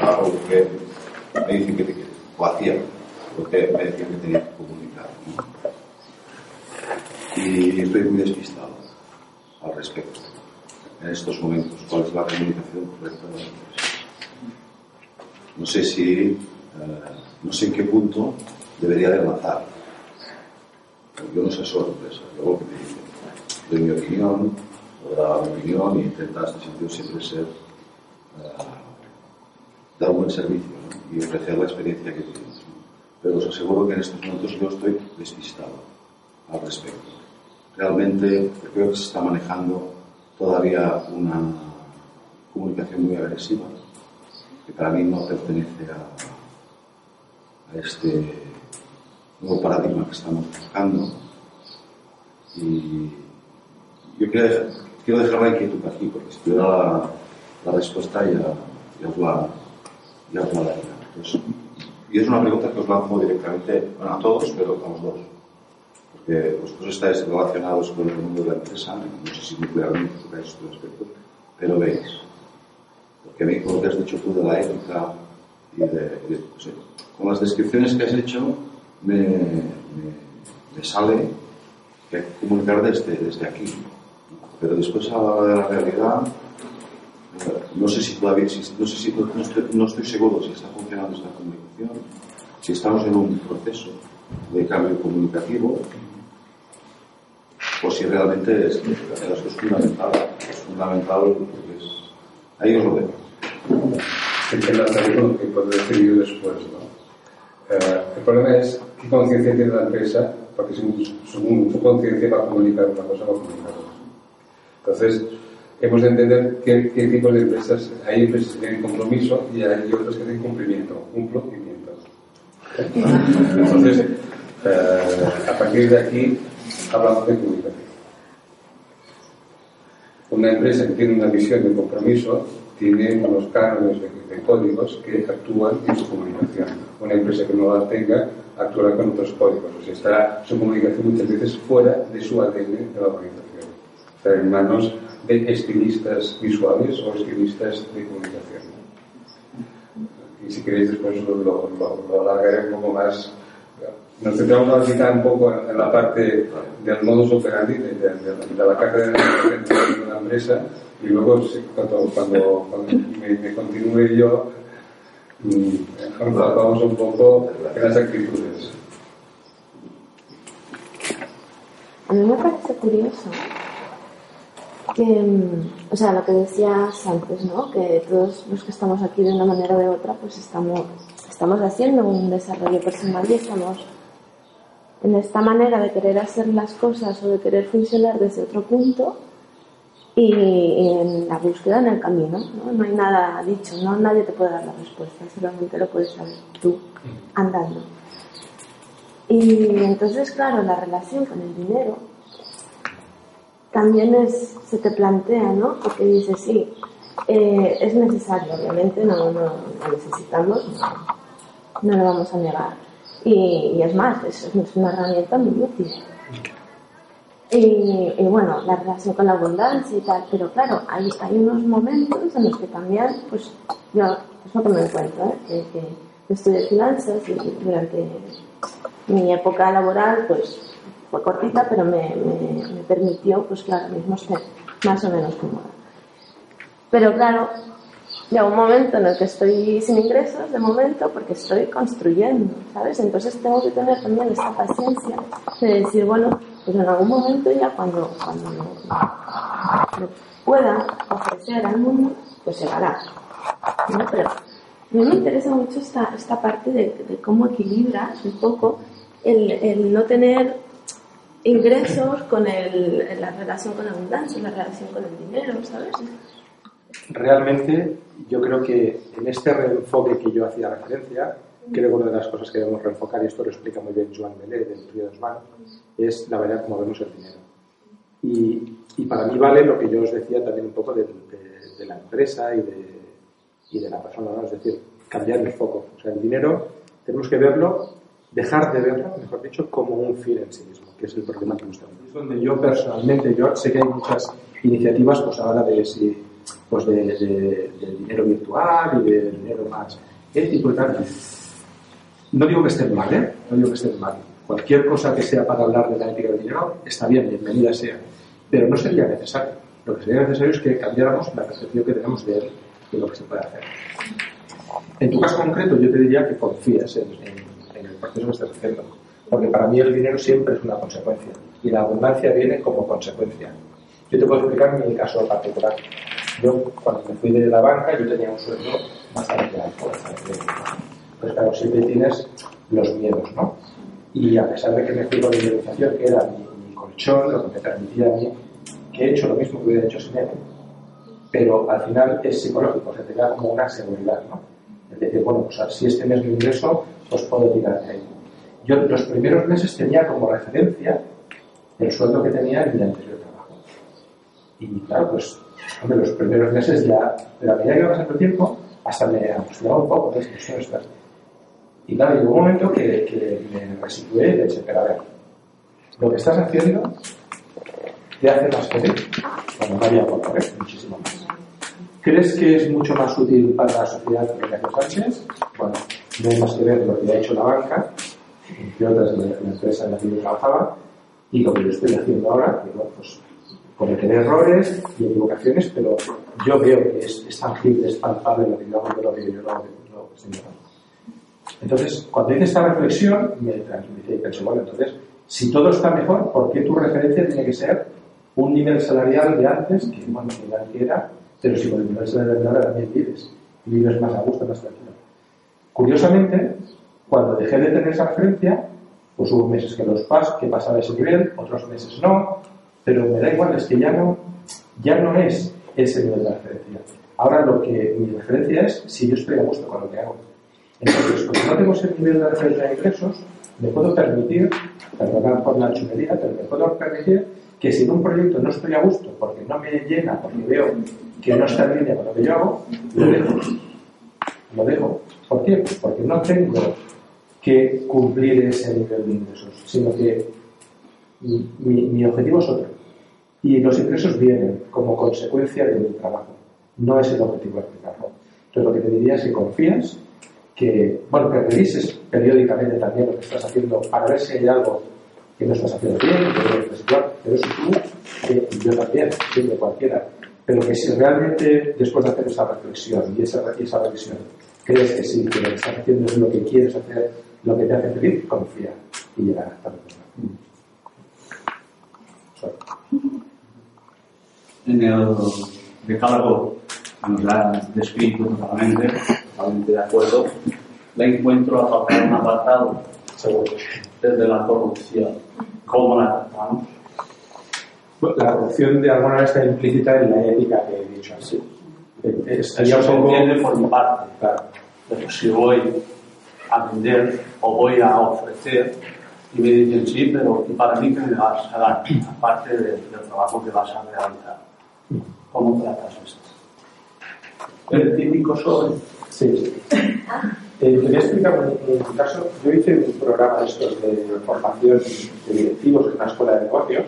Hago lo que me dicen que, que o hacía lo que me decían que tenía que comunicar. Y estoy muy despistado al respecto en estos momentos. ¿Cuál es la comunicación correcta de la empresa? No sé si, eh, no sé en qué punto debería de. Yo no sé sobre empresas, yo de mi opinión, o mi opinión y intentar en este sentido siempre ser, uh, dar un buen servicio ¿no? y ofrecer la experiencia que tienes. Pero os aseguro que en estos momentos yo estoy despistado al respecto. Realmente creo que se está manejando todavía una comunicación muy agresiva, que para mí no pertenece a este nuevo paradigma que estamos buscando. Y yo quiero dejar, quiero dejar la inquietud aquí, porque si tuviera la, la respuesta ya, ya, os la, ya os la daría. Entonces, y es una pregunta que os lanzo directamente bueno, a todos, pero a los dos. Porque vosotros estáis relacionados con el mundo de la empresa, no sé si nuclearmente tocáis estos aspectos, pero veis. Porque mí, como te has dicho tú de la ética y de, de o sea, con las descripciones que has hecho, me, me, me sale que hay que comunicar desde, desde aquí, pero después a la hora de la realidad, no sé si todavía, no, sé si, no, estoy, no estoy seguro si está funcionando esta comunicación, si estamos en un proceso de cambio comunicativo, o si realmente es, es fundamental, es fundamental porque es, ahí os lo dejo. Que la lo que puedo decir yo después, ¿no? Eh, el problema es qué conciencia tiene la empresa, porque su, conciencia va a comunicar una cosa, va a otra. Entonces, hemos de entender qué, qué tipos de empresas hay empresas que tienen compromiso y hay otras que tienen cumplimiento, cumplo y. Entonces, eh, a partir de aquí hablamos de comunicación. Una empresa que tiene una visión de compromiso tiene unos cánones de, de, códigos que actúan en su comunicación. Una empresa que no la tenga actuará con otros códigos. O sea, estará su comunicación muchas veces fuera de su ADN de la organización en manos de estilistas visuales o estilistas de comunicación. Y si queréis después lo, lo, lo, alargaré un poco más. Nos centramos ahorita un poco en la parte del modus operandi, de, de, de, de la carga de una empresa, y luego cuando, cuando, me, continúe yo, mmm, vamos un poco en las actitudes. A mí me parece curioso que, mm, o sea, lo que decías antes, ¿no? Que todos los que estamos aquí de una manera o de otra, pues estamos, estamos haciendo un desarrollo personal y estamos en esta manera de querer hacer las cosas o de querer funcionar desde otro punto y, en la búsqueda en el camino, ¿no? No hay nada dicho, ¿no? Nadie te puede dar la respuesta, solamente lo puedes saber tú andando. Y entonces, claro, la relación con el dinero también es, se te plantea, ¿no? Porque dices, sí, eh, es necesario, obviamente no, no, necesitamos, no, lo vamos a negar. Y, y es más, es, es, una herramienta muy útil. Y, y, bueno, la relación con la abundancia y tal, pero claro, hay, hay unos momentos en los que también, pues yo, es lo que me encuentro, ¿eh? que, que estudié finanzas y durante mi época laboral, pues fue cortita, pero me, me, me permitió, pues claro, mismo ser más o menos cómoda. Pero claro, llega un momento en el que estoy sin ingresos, de momento, porque estoy construyendo, ¿sabes? Entonces tengo que tener también esta paciencia de decir, bueno, pues en algún momento ya cuando, cuando le pueda ofrecer al mundo, pues se hará. ¿no? Pero a mí me interesa mucho esta, esta parte de, de cómo equilibras un poco el, el no tener ingresos con el, la relación con la abundancia, la relación con el dinero, ¿sabes? Realmente, yo creo que en este reenfoque que yo hacía referencia, creo que una de las cosas que debemos reenfocar, y esto lo explica muy bien Joan Belé del Río de Osman, es la manera como vemos el dinero. Y, y, para mí vale lo que yo os decía también un poco de, de, de la empresa y de, y de la persona, ¿no? es decir, cambiar el foco. O sea, el dinero tenemos que verlo, dejar de verlo, mejor dicho, como un fin en sí mismo, que es el problema que nos tenemos. Es donde yo personalmente, yo sé que hay muchas iniciativas, pues ahora de si, pues de, de, del dinero virtual y del dinero más ético y tal. No digo que estén mal, ¿eh? No digo que estén mal. Cualquier cosa que sea para hablar de la ética del dinero está bien, bienvenida sea. Pero no sería necesario. Lo que sería necesario es que cambiáramos la percepción que tenemos de él y lo que se puede hacer. En tu caso concreto, yo te diría que en, en el proceso que estás haciendo. Porque para mí el dinero siempre es una consecuencia. Y la abundancia viene como consecuencia. Yo te puedo explicar mi caso particular. Yo, cuando me fui de la banca, yo tenía un sueldo bastante alto. Pues claro, siempre tienes los miedos, ¿no? Y a pesar de que me fui con la indemnización, que era mi, mi, colchón, lo que me permitía a mí, que he hecho lo mismo que hubiera hecho sin él, pero al final es psicológico, o sea, te da como una seguridad, ¿no? Es decir, bueno, pues si este mes mi ingreso, pues puedo tirar de ahí. Yo los primeros meses tenía como referencia el sueldo que tenía en mi anterior trabajo. Y claro, pues, hombre, los primeros meses ya, pero a medida que va pasando el tiempo, hasta me angustiaba un poco de estas. Y claro, llegó un momento que, me resitué y dije, pero a ver, lo que estás haciendo te hace más feliz. Bueno, no había por ¿eh? muchísimo más. ¿Crees que es mucho más útil para la sociedad que Ignacio Sánchez? Bueno, no hay más que ver lo que ha hecho la banca, entre otras de la, la empresa en la que yo trabajaba, y lo que yo estoy haciendo ahora, que bueno, pues cometer errores y equivocaciones, pero yo veo que es, es tangible, es palpable lo que yo lo que yo lo, lo mirando. Entonces, cuando hice esta reflexión, me tranquilicé y pensé, bueno, entonces, si todo está mejor, ¿por qué tu referencia tiene que ser un nivel salarial de antes, que bueno, que era, pero si con el nivel salarial de ahora también vives, y vives más a gusto, más tranquilo. Curiosamente, cuando dejé de tener esa referencia, pues hubo meses que los pas, que pasaba ese nivel, otros meses no, pero me da igual, es que ya no, ya no es ese nivel de referencia. Ahora lo que mi referencia es si yo estoy a gusto con lo que hago. Entonces, como no tengo ese nivel de referencia de ingresos, me puedo permitir, perdonad por la chulería, pero me puedo permitir que si en un proyecto no estoy a gusto porque no me llena, porque veo que no está en línea con lo que yo hago, lo dejo. Lo dejo. ¿Por qué? Pues porque no tengo que cumplir ese nivel de ingresos, sino que mi, objetivo es otro. Y los ingresos vienen como consecuencia de mi trabajo. No es el objetivo trabajo. Entonces lo que te diría es que confías, que, bueno, que revises periódicamente también lo que estás haciendo para ver si hay algo que no estás haciendo bien, que debes igual, pero eso tú, que yo también, siempre cualquiera. Pero que si realmente después de hacer esa reflexión y esa, y esa revisión, crees que sí, que lo que estás haciendo es lo que quieres hacer, lo que te hace feliz, confía y llegará hasta el el decálogo has descrito totalmente, totalmente de acuerdo, la encuentro a faltar un apartado desde la corrupción. ¿Cómo la tratamos? La corrupción de alguna manera está implícita en la ética que he dicho así. Estaría Eso se poco- entiende por mi parte. Claro. Pero si voy a vender o voy a ofrecer y me dicen sí, pero ¿y para mí qué me vas a dar? Aparte de- del trabajo que vas a realizar. ¿Cómo tratas esto? El típico soy. Sí. Eh, te voy a explicar un, un caso. Yo hice un programa de estos de formación de directivos en una escuela de negocios,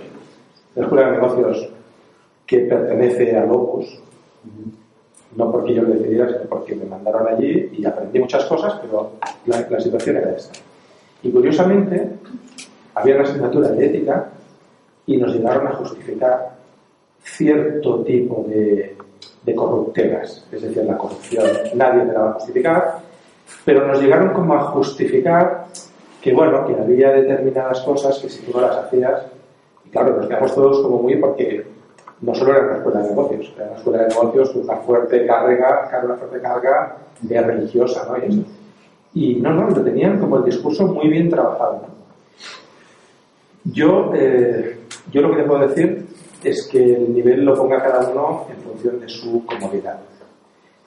una escuela de negocios que pertenece a Locus, no porque yo lo decidiera, sino porque me mandaron allí y aprendí muchas cosas, pero la, la situación era esta. Y curiosamente, había una asignatura de ética y nos llegaron a justificar cierto tipo de, de es decir, la corrupción nadie me la va a justificar, pero nos llegaron como a justificar que bueno, que había determinadas cosas que si tú no las hacías, y claro, nos quedamos todos como muy porque no solo era una escuela de negocios, era una escuela de negocios con una fuerte carga, una fuerte carga de religiosa, ¿no? Y, y no, no, lo tenían como el discurso muy bien trabajado. Yo, eh, yo lo que te puedo decir es que el nivel lo ponga cada uno en función de su comodidad.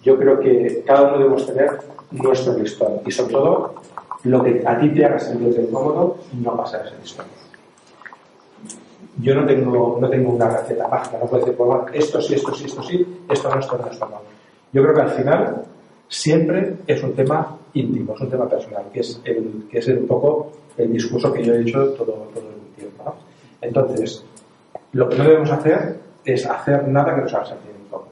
Yo creo que cada uno debemos tener nuestro listón y sobre todo lo que a ti te haga sentirte incómodo no pasar ese listón. Yo no tengo, no tengo una receta mágica, no puedo decir, bueno, esto sí, esto sí, esto sí, esto no, esto no, esto no. Yo creo que al final siempre es un tema íntimo, es un tema personal, que es, el, que es un poco el discurso que yo he hecho todo, todo el tiempo. Entonces, lo que no debemos hacer es hacer nada que nos haga sentir incómodos.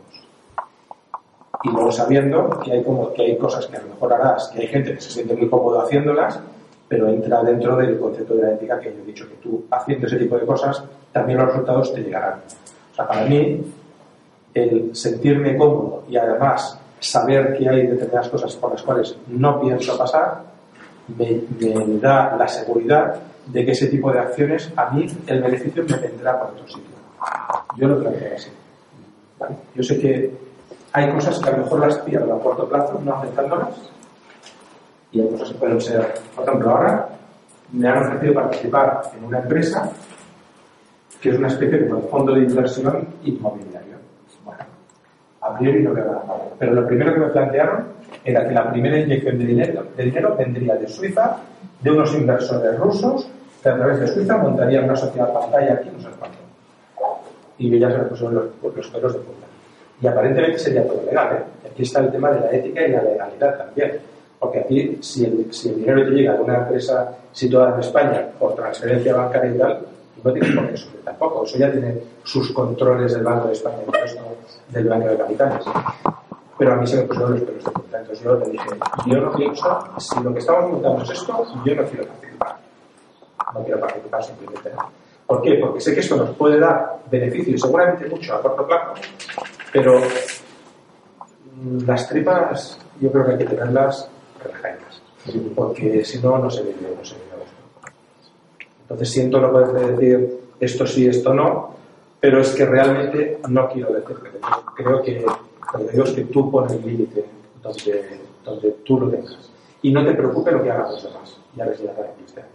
Y luego sabiendo que hay, como, que hay cosas que a lo mejor harás, que hay gente que se siente muy cómodo haciéndolas, pero entra dentro del concepto de la ética que yo he dicho, que tú haciendo ese tipo de cosas, también los resultados te llegarán. O sea, para mí, el sentirme cómodo y además saber que hay determinadas cosas por las cuales no pienso pasar, me, me da la seguridad de que ese tipo de acciones a mí el beneficio me vendrá por otro sitio. Yo lo planteo así. ¿vale? Yo sé que hay cosas que a lo mejor las pierdo a corto plazo no aceptándolas y hay cosas que pueden ser, por ejemplo, ahora me han ofrecido participar en una empresa que es una especie de fondo de inversión inmobiliario. Bueno, abrir y no queda nada. Pero lo primero que me plantearon era que la primera inyección de dinero, dinero vendría de Suiza, de unos inversores rusos, que a través de Suiza montarían una sociedad pantalla aquí, no sé cuánto. Y que ya se pusieron los, los pelos de punta. Y aparentemente sería todo legal, ¿eh? Aquí está el tema de la ética y la legalidad también. Porque aquí, si el, dinero te llega de una empresa situada en España por transferencia bancaria y tal, no tienes por qué sufrir tampoco. Eso ya tiene sus controles del Banco de España y del Banco de Capitales. Pero a mí se me pusieron los pelos de punta. Entonces yo le dije, yo no pienso, si lo que estamos montando es esto, yo no quiero participar. No quiero participar simplemente. ¿Por qué? Porque sé que esto nos puede dar beneficios, seguramente mucho a corto plazo, pero mm, las tripas yo creo que hay que tenerlas relajaditas, porque si no, no se vive, no se vive. Entonces siento no poder decir esto sí, esto no, pero es que realmente no quiero. Creo que lo que digo es que tú pones el límite donde, donde tú lo tengas. Y no te preocupe lo que hagan los demás. Ya les dirá la existencia.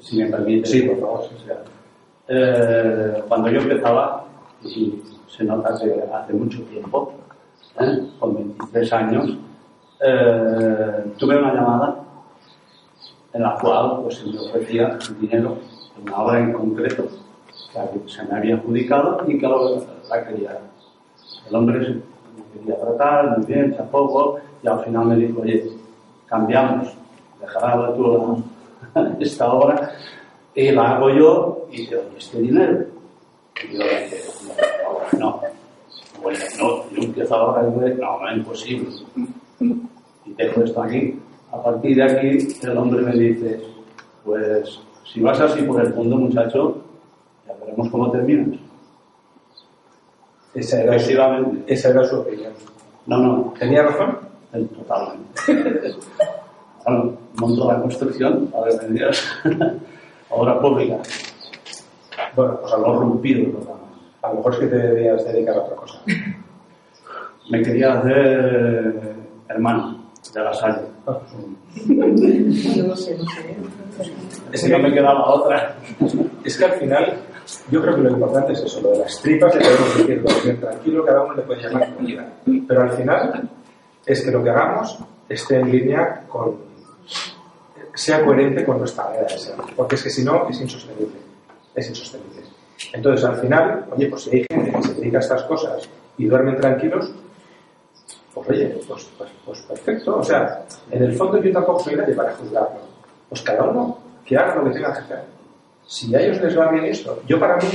si me permite. Sí, por favor. Sea, eh, cuando yo empezaba, y se nota que hace mucho tiempo, ¿eh? con 23 años, eh, tuve una llamada en la cual pues, se me ofrecía dinero una obra en concreto que se me había adjudicado y que lo- la quería. El hombre se quería tratar muy bien, tampoco, y al final me dijo, oye, cambiamos, dejará tú la- esta obra y la hago yo y te doy este dinero. Y yo le dije, no, no. Bueno, no, yo empiezo ahora y digo, no, no imposible. Y tengo esto aquí. A partir de aquí, el hombre me dice, pues, si vas así por el mundo, muchacho, ya veremos cómo terminas. Esa era, su, Efectivamente. esa era su opinión. No, no, ¿Tenía razón? él totalmente. Bueno, monto la construcción, a ver, vendrías, obra pública. Bueno, pues a lo, mejor, rompido totalmente. a lo mejor es que te debías dedicar a otra cosa. Me quería hacer hermano de la salle. No sé, no sé. Es Si no que, me quedaba otra. es que al final, yo creo que lo importante es eso, lo de las tripas, le podemos decir dormir tranquilo, cada uno le puede llamar como quiera. Pero al final, es que lo que hagamos esté en línea con. sea coherente con nuestra manera de ser. Porque es que si no, es insostenible. Es insostenible. Entonces, al final, oye, pues si hay gente que se dedica a estas cosas y duermen tranquilos, pues oye, pues, pues, pues perfecto. O sea, en el fondo yo tampoco soy nadie para juzgarlo. Pues cada uno que haga lo que tenga que hacer. Si a ellos les va bien esto, yo para mí,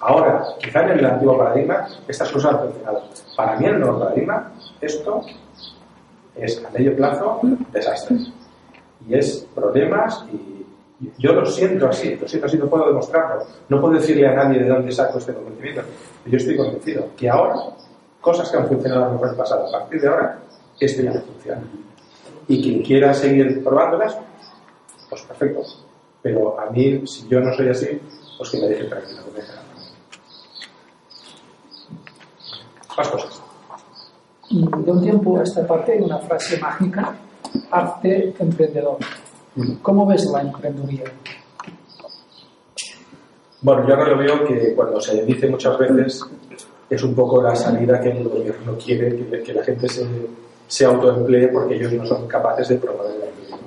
ahora, quizá en el antiguo paradigma, estas cosas han funcionado. Para mí en el nuevo paradigma, esto es a medio plazo desastres. Y es problemas y yo lo siento así, lo siento así, no puedo demostrarlo. No puedo decirle a nadie de dónde saco este convencimiento. Yo estoy convencido que ahora, cosas que han funcionado a lo mejor en el pasado, a partir de ahora, esto ya no funciona. Y quien quiera seguir probándolas, pues perfecto. Pero a mí, si yo no soy así, pues que me deje tranquilo, que me deje más cosas. De un tiempo a esta parte hay una frase mágica, arte emprendedor. ¿Cómo ves la emprendeduría? Bueno, yo ahora lo veo que cuando se dice muchas veces es un poco la salida que el gobierno quiere, que, la gente se, se autoemplee porque ellos no son capaces de promover el empleo.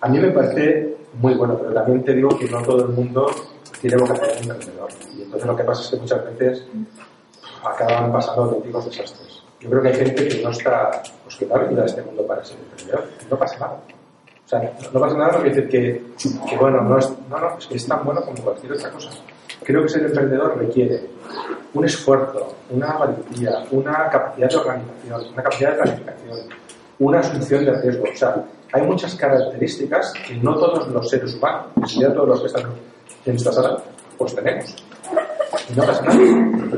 A mí me parece muy bueno, pero también te digo que no todo el mundo tiene vocación de emprendedor. Y entonces lo que pasa es que muchas veces acaban pasando auténticos desastres. Yo creo que hay gente que no está, pues que no ha venido a este mundo para ser emprendedor. No pasa nada. O sea, no pasa nada quiere decir que, que bueno, no es, no, no, es que es tan bueno como cualquier otra cosa. Creo que ser emprendedor requiere un esfuerzo, una valentía, una capacidad de organización, una capacidad de planificación, una asunción de riesgo. O sea, hay muchas características que no todos los seres humanos, ni siquiera todos los que están en esta sala, pues tenemos. Y no pasa nada.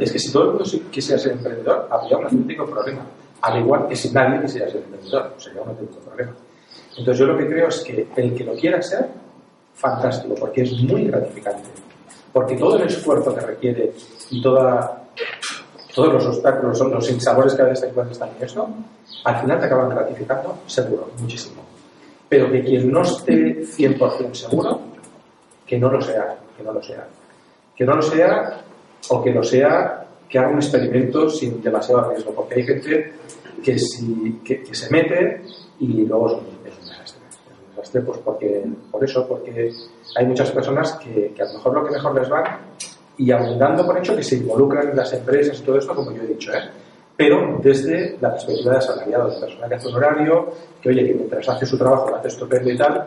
Es que si todo el mundo quisiera ser emprendedor, habría un auténtico problema. Al igual que si nadie quisiera ser emprendedor, sería un auténtico problema. Entonces yo lo que creo es que el que lo quiera ser, fantástico, porque es muy gratificante. Porque todo el esfuerzo que requiere y todos los obstáculos, los insabores que a veces encuentras en esto, al final te acaban gratificando, seguro, muchísimo. Pero que quien no esté 100% seguro, que no lo sea, que no lo sea. Que no lo sea o que lo sea, que haga un experimento sin demasiado riesgo, porque hay gente que, si, que se mete y luego es un, es un desastre. Es pues porque, por eso, porque hay muchas personas que, a lo mejor lo que mejor les va y abundando por hecho que se involucran en las empresas y todo esto, como yo he dicho, ¿eh? pero desde la perspectiva de asalariado, de persona que hace un horario, que oye, que mientras hace su trabajo lo hace estupendo y tal,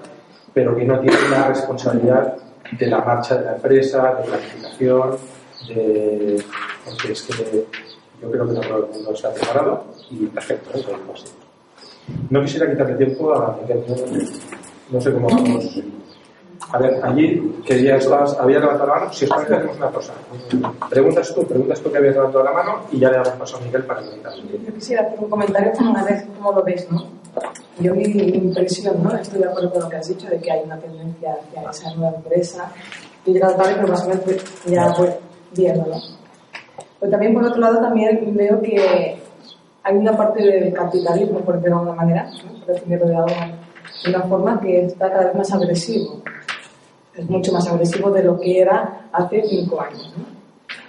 pero que no tiene la responsabilidad de la marcha de la empresa, de planificación, de... Porque es que yo creo que no todo el mundo está preparado y perfecto, eso es así. No quisiera quitarle tiempo a no sé cómo vamos. A ver, allí, que ya estabas, había levantado la mano, si os parece, hacemos una cosa. Preguntas tú, preguntas tú que habías levantado la mano y ya le damos paso a Miguel para comentar. Yo quisiera hacer un comentario a ver cómo lo ves, ¿no? Yo mi, impresión, ¿no? Estoy de acuerdo con lo que has dicho de que hay una tendencia hacia esa nueva empresa. Yo he llegado tarde, pero más o menos ya voy viéndolo. Pero también, por otro lado, también veo que hay una parte del capitalismo, por decirlo de alguna manera, ¿no? por definirlo de alguna, de una forma, que está cada vez más agresivo. Es mucho más agresivo de lo que era hace cinco años. ¿no?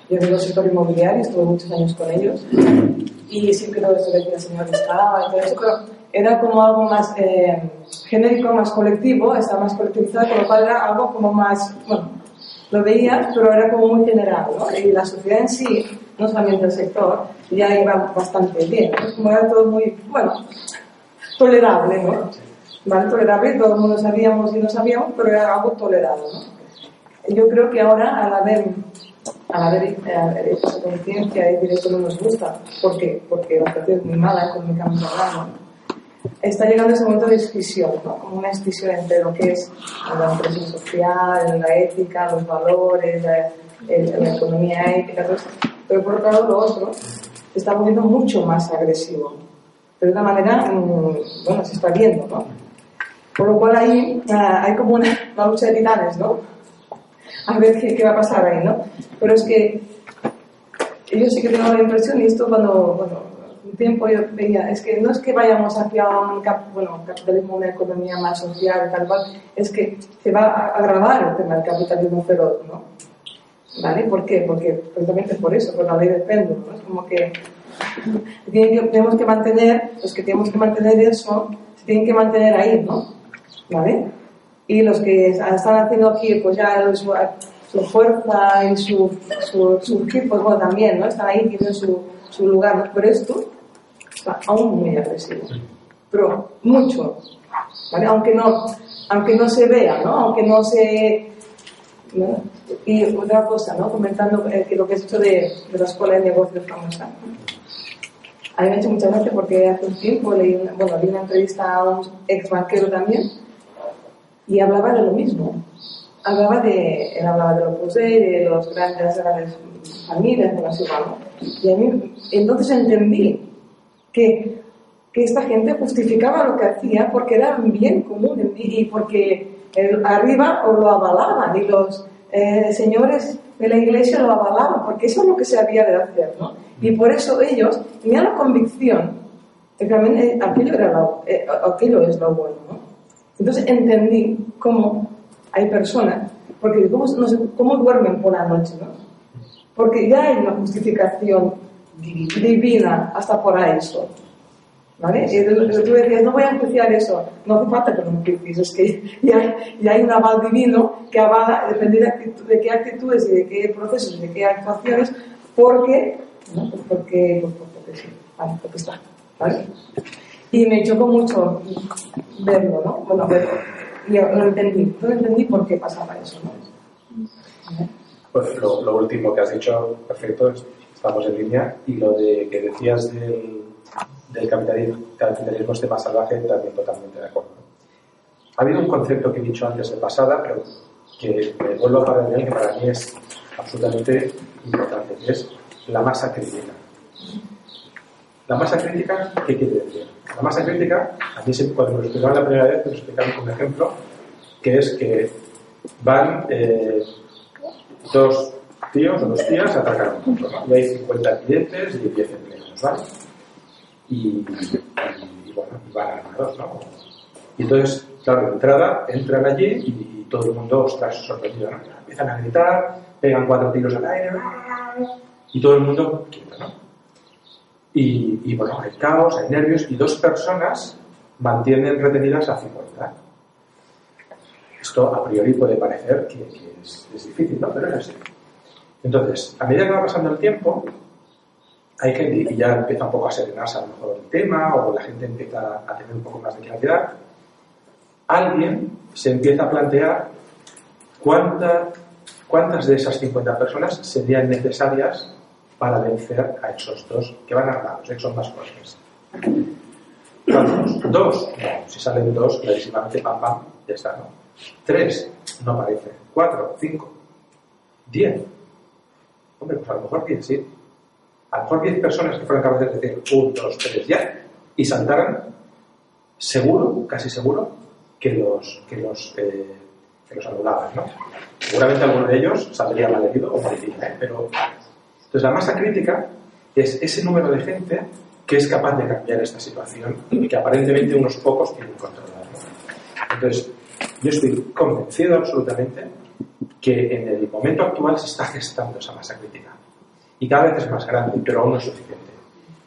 Yo vengo del sector inmobiliario, estuve muchos años con ellos y siempre todo esto que decía el señor estaba pero era como algo más eh, genérico, más colectivo, estaba más colectivizado, con lo cual era algo como más, bueno, lo veías, pero era como muy general, ¿no? Y la sociedad en sí, no solamente el sector, ya iba bastante bien, ¿no? Como era todo muy, bueno, tolerable, ¿no? ¿Vale? Tolerable, todo el mundo sabíamos y no sabíamos, pero era algo tolerado, ¿no? Yo creo que ahora, al haber, al haber, eh, hecho conciencia y directo no nos gusta, ¿por qué? Porque la situación es muy mala económicamente hablando, está llegando ese momento de escisión, ¿no? como una escisión entre lo que es la empresa social, la ética, los valores, la, el, la economía ética, todo esto. pero por otro lado lo otro se está volviendo mucho más agresivo, pero de una manera, mmm, bueno, se está viendo, ¿no? Por lo cual ahí uh, hay como una, una, lucha de titanes, ¿no? A ver qué, qué, va a pasar ahí, ¿no? Pero es que yo sí que tengo la impresión, y esto cuando, bueno, un tiempo yo veía, es que no es que vayamos hacia un cap, bueno, capitalismo, una economía más social tal cual, es que se va a agravar el tema del capitalismo feroz, ¿no? ¿Vale? ¿Por qué? Porque precisamente por eso, por la ley del péndulo, ¿no? Es como que tenemos que mantener, los que tenemos que mantener eso, se tienen que mantener ahí, ¿no? ¿Vale? Y los que están haciendo aquí, pues ya su, su fuerza y su, su, su pues bueno, también, ¿no? Están ahí, tienen su, su lugar, ¿no? Pero esto está aún muy agresivo, pero mucho, ¿vale? Aunque no, aunque no se vea, ¿no? Aunque no se... ¿no? Y otra cosa, ¿no? Comentando eh, que lo que has hecho de, de, la escuela de negocios famosa. A mí me ha hecho mucha gracia porque hace un tiempo leí una, bueno, leí una entrevista a un ex banquero también y hablaba de lo mismo. Hablaba de, él hablaba de los Dei, de los grandes, grandes familias, por así llamarlo. Y a mí, entonces entendí que, que esta gente justificaba lo que hacía porque era bien común y porque el, arriba lo avalaban y los eh, señores de la iglesia lo avalaban porque eso es lo que se había de hacer, ¿no? Y por eso ellos tenían la convicción de que también eh, aquello, era lo- eh, aquello es lo bueno. Entonces entendí cómo hay personas, porque cómo, no sé, cómo duermen por la noche, ¿no? Porque ya hay una justificación divina hasta por eso. ¿Vale? Y entonces tú decías, no voy a enjuiciar eso. No hace falta que lo enjuicies, es que ya hay, ya hay un aval divino que avala, depende de, actitud- de qué actitudes y de qué procesos y de qué actuaciones, porque, ¿no? Pues porque, pues porque sí, vale, porque está. ¿Vale? Y me chocó mucho verlo, ¿no? Bueno, verlo. Y lo entendí, no entendí por qué pasaba eso, ¿no? Pues lo, lo último que has dicho, perfecto, estamos en línea. Y lo de que decías del, del capitalismo, capitalismo este más salvaje, también totalmente de acuerdo. Ha habido un concepto que he dicho antes de pasada, pero que me vuelvo a él, que para mí es absolutamente importante, que es la masa crítica. La masa crítica, ¿qué quiere decir? La masa crítica, a mí se- cuando lo explicaron la primera vez, lo explicaron con un ejemplo, que es que van eh, dos tíos o dos tías a atracar un punto, ¿no? Y hay 50 clientes y 10 empleados, ¿vale? Y, bueno, van armados, ¿no? Y entonces, claro, de entrada entran allí y, todo el mundo, ostras, sorprendido. Empiezan a gritar, pegan cuatro tiros al aire, y todo el mundo quieto, ¿no? Y, y, bueno, hay caos, hay nervios, y dos personas mantienen retenidas a 50. Esto a priori puede parecer que, que es, es difícil, ¿no? Pero es así. Entonces, a medida que va pasando el tiempo, hay gente y ya empieza un poco a serenarse a lo mejor el tema, o la gente empieza a tener un poco más de claridad, alguien se empieza a plantear cuánta- cuántas de esas 50 personas serían necesarias para vencer a esos dos que van armados, que son más fuertes. ¿Dos? No, si salen dos, clarísimamente pam pam, ya está, ¿no? Tres, no parece. Cuatro, cinco, diez. Hombre, pues a lo mejor diez, sí. A lo mejor diez personas que fueran capaces de decir un, dos, tres, ya, y saltaran, seguro, casi seguro, que los, que los, eh, que los anulaban, ¿no? Seguramente alguno de ellos saldría malherido o moriría, ¿eh? pero entonces la masa crítica es ese número de gente que es capaz de cambiar esta situación y que aparentemente unos pocos tienen controlada. ¿no? Entonces, yo estoy convencido absolutamente que en el momento actual se está gestando esa masa crítica. Y cada vez es más grande, pero aún no es suficiente.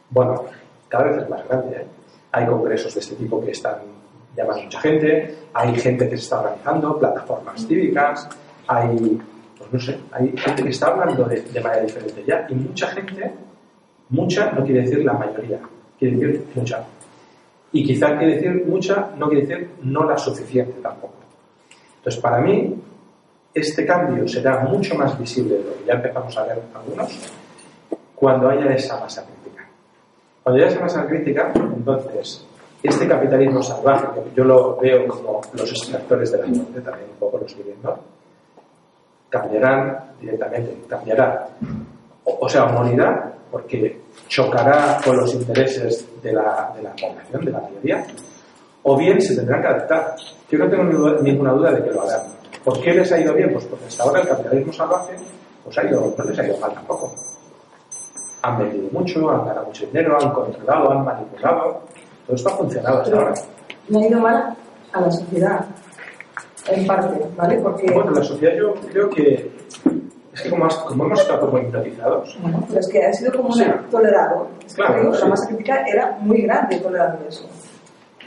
Bueno, cada vez es más grande. ¿eh? Hay congresos de este tipo que están llamando mucha gente, hay gente que se está organizando, plataformas cívicas, hay, pues no sé, hay gente que está hablando de, manera diferente ya, y mucha gente, mucha no quiere decir la mayoría, quiere decir mucha. Y quizá quiere decir mucha, no quiere decir no la suficiente tampoco. Entonces, para mí, este cambio será mucho más visible de lo que ya empezamos a ver algunos cuando haya esa masa crítica. Cuando haya esa masa crítica, entonces, este capitalismo salvaje, que yo lo veo como los extractores de la muerte, también un poco lo estoy viendo, cambiarán directamente, cambiará. O, o sea, morirá porque chocará con los intereses de la, de la población, de la mayoría, o bien se tendrán que adaptar. Yo no tengo ninguna- duda de que lo harán. ¿Por qué les ha ido bien? Pues porque hasta ahora el capitalismo salvaje pues ha ido, no les ha ido mal tampoco. Han vendido mucho, han ganado mucho dinero, han controlado, han manipulado. Todo esto ha funcionado hasta ahora. No ha ido mal a la sociedad, en parte, ¿vale? Porque Bueno, la sociedad yo creo que es que como, has- como hemos estado Bueno, pero es que ha sido como Sí. una- tolerado. Es que Claro, te digo, sí. La masa crítica era muy grande tolerando eso.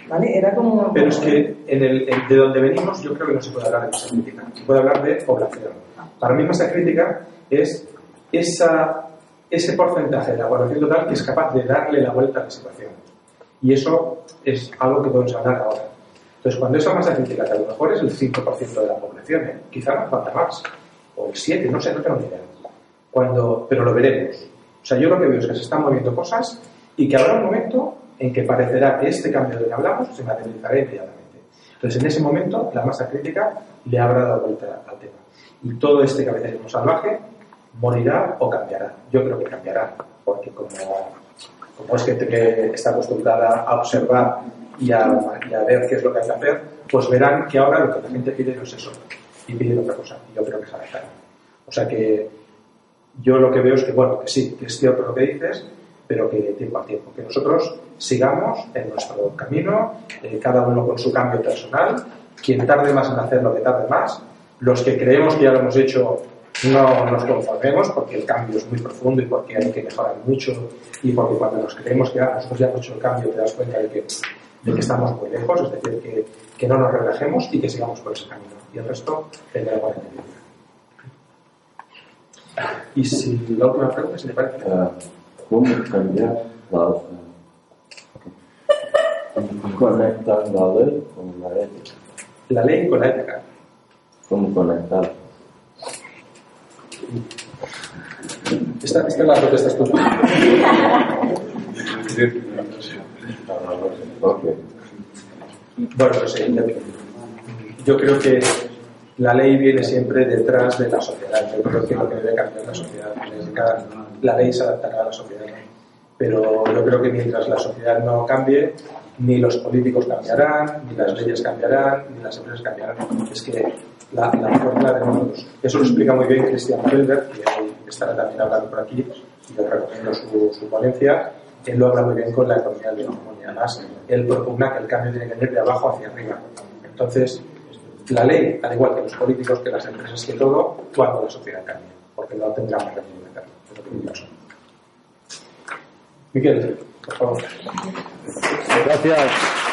¿Vale? Era como. pero es que en el, en- de donde venimos yo creo que no se puede hablar de masa crítica, se puede hablar de población. Para mí masa crítica es esa, ese porcentaje de la población total que es capaz de darle la vuelta a la situación. Y eso es algo que podemos hablar ahora. Entonces, cuando esa masa crítica, que a lo mejor es el 5% de la población, ¿eh? quizá nos falta más, o el 7%, no sé, no tengo ni idea. Cuando, pero lo veremos. O sea, yo lo que veo es que se están moviendo cosas y que habrá un momento en que parecerá que este cambio del que hablamos se materializará inmediatamente. Entonces, en ese momento, la masa crítica le habrá dado vuelta al tema. Y todo este capitalismo salvaje morirá o cambiará. Yo creo que cambiará, porque como, como es gente que está acostumbrada a observar y a, y a ver qué es lo que hay que hacer, pues verán que ahora lo que la gente pide no es eso, y pide otra cosa. Y yo creo que se adaptarán. O sea que Yo lo que veo es que, bueno, que sí, que es cierto lo que dices, pero que tiempo a tiempo, que nosotros sigamos en nuestro camino, eh, cada uno con su cambio personal, quien tarde más en hacerlo, que tarde más, los que creemos que ya lo hemos hecho no nos conformemos porque el cambio es muy profundo y porque hay que mejorar mucho y porque cuando nos creemos que ah, nosotros ya hemos hecho el cambio te das cuenta de que, de que estamos muy lejos, es decir, que, que no nos relajemos y que sigamos por ese camino. Y el resto vendrá por añadidura. Y si la última pregunta, si me parece. Uh, ¿Cómo cambiar la, conectar la ley con la ética? La ley con la ética. ¿Cómo conectar? Esta, esta es la protesta tú. Bueno, pues yo creo que la ley viene siempre detrás de la sociedad. Yo creo que lo que debe cambiar la sociedad. Cada, la ley se adaptará a la sociedad. Pero yo creo que mientras la sociedad no cambie, ni los políticos cambiarán, ni las leyes cambiarán, ni las empresas cambiarán. Es que la, la fórmula de nosotros. Eso lo explica muy bien Cristian Felber, que estará también hablando por aquí, yo recomiendo su, su ponencia. Él lo habla muy bien con la economía de la economía. Además, él propugna que el cambio tiene que venir de abajo hacia arriba. Entonces, la ley, al igual que los políticos, que las empresas, que todo, cuando la sociedad cambie, porque no tendrá más remedio de hacerlo. Miguel, por favor. Gracias.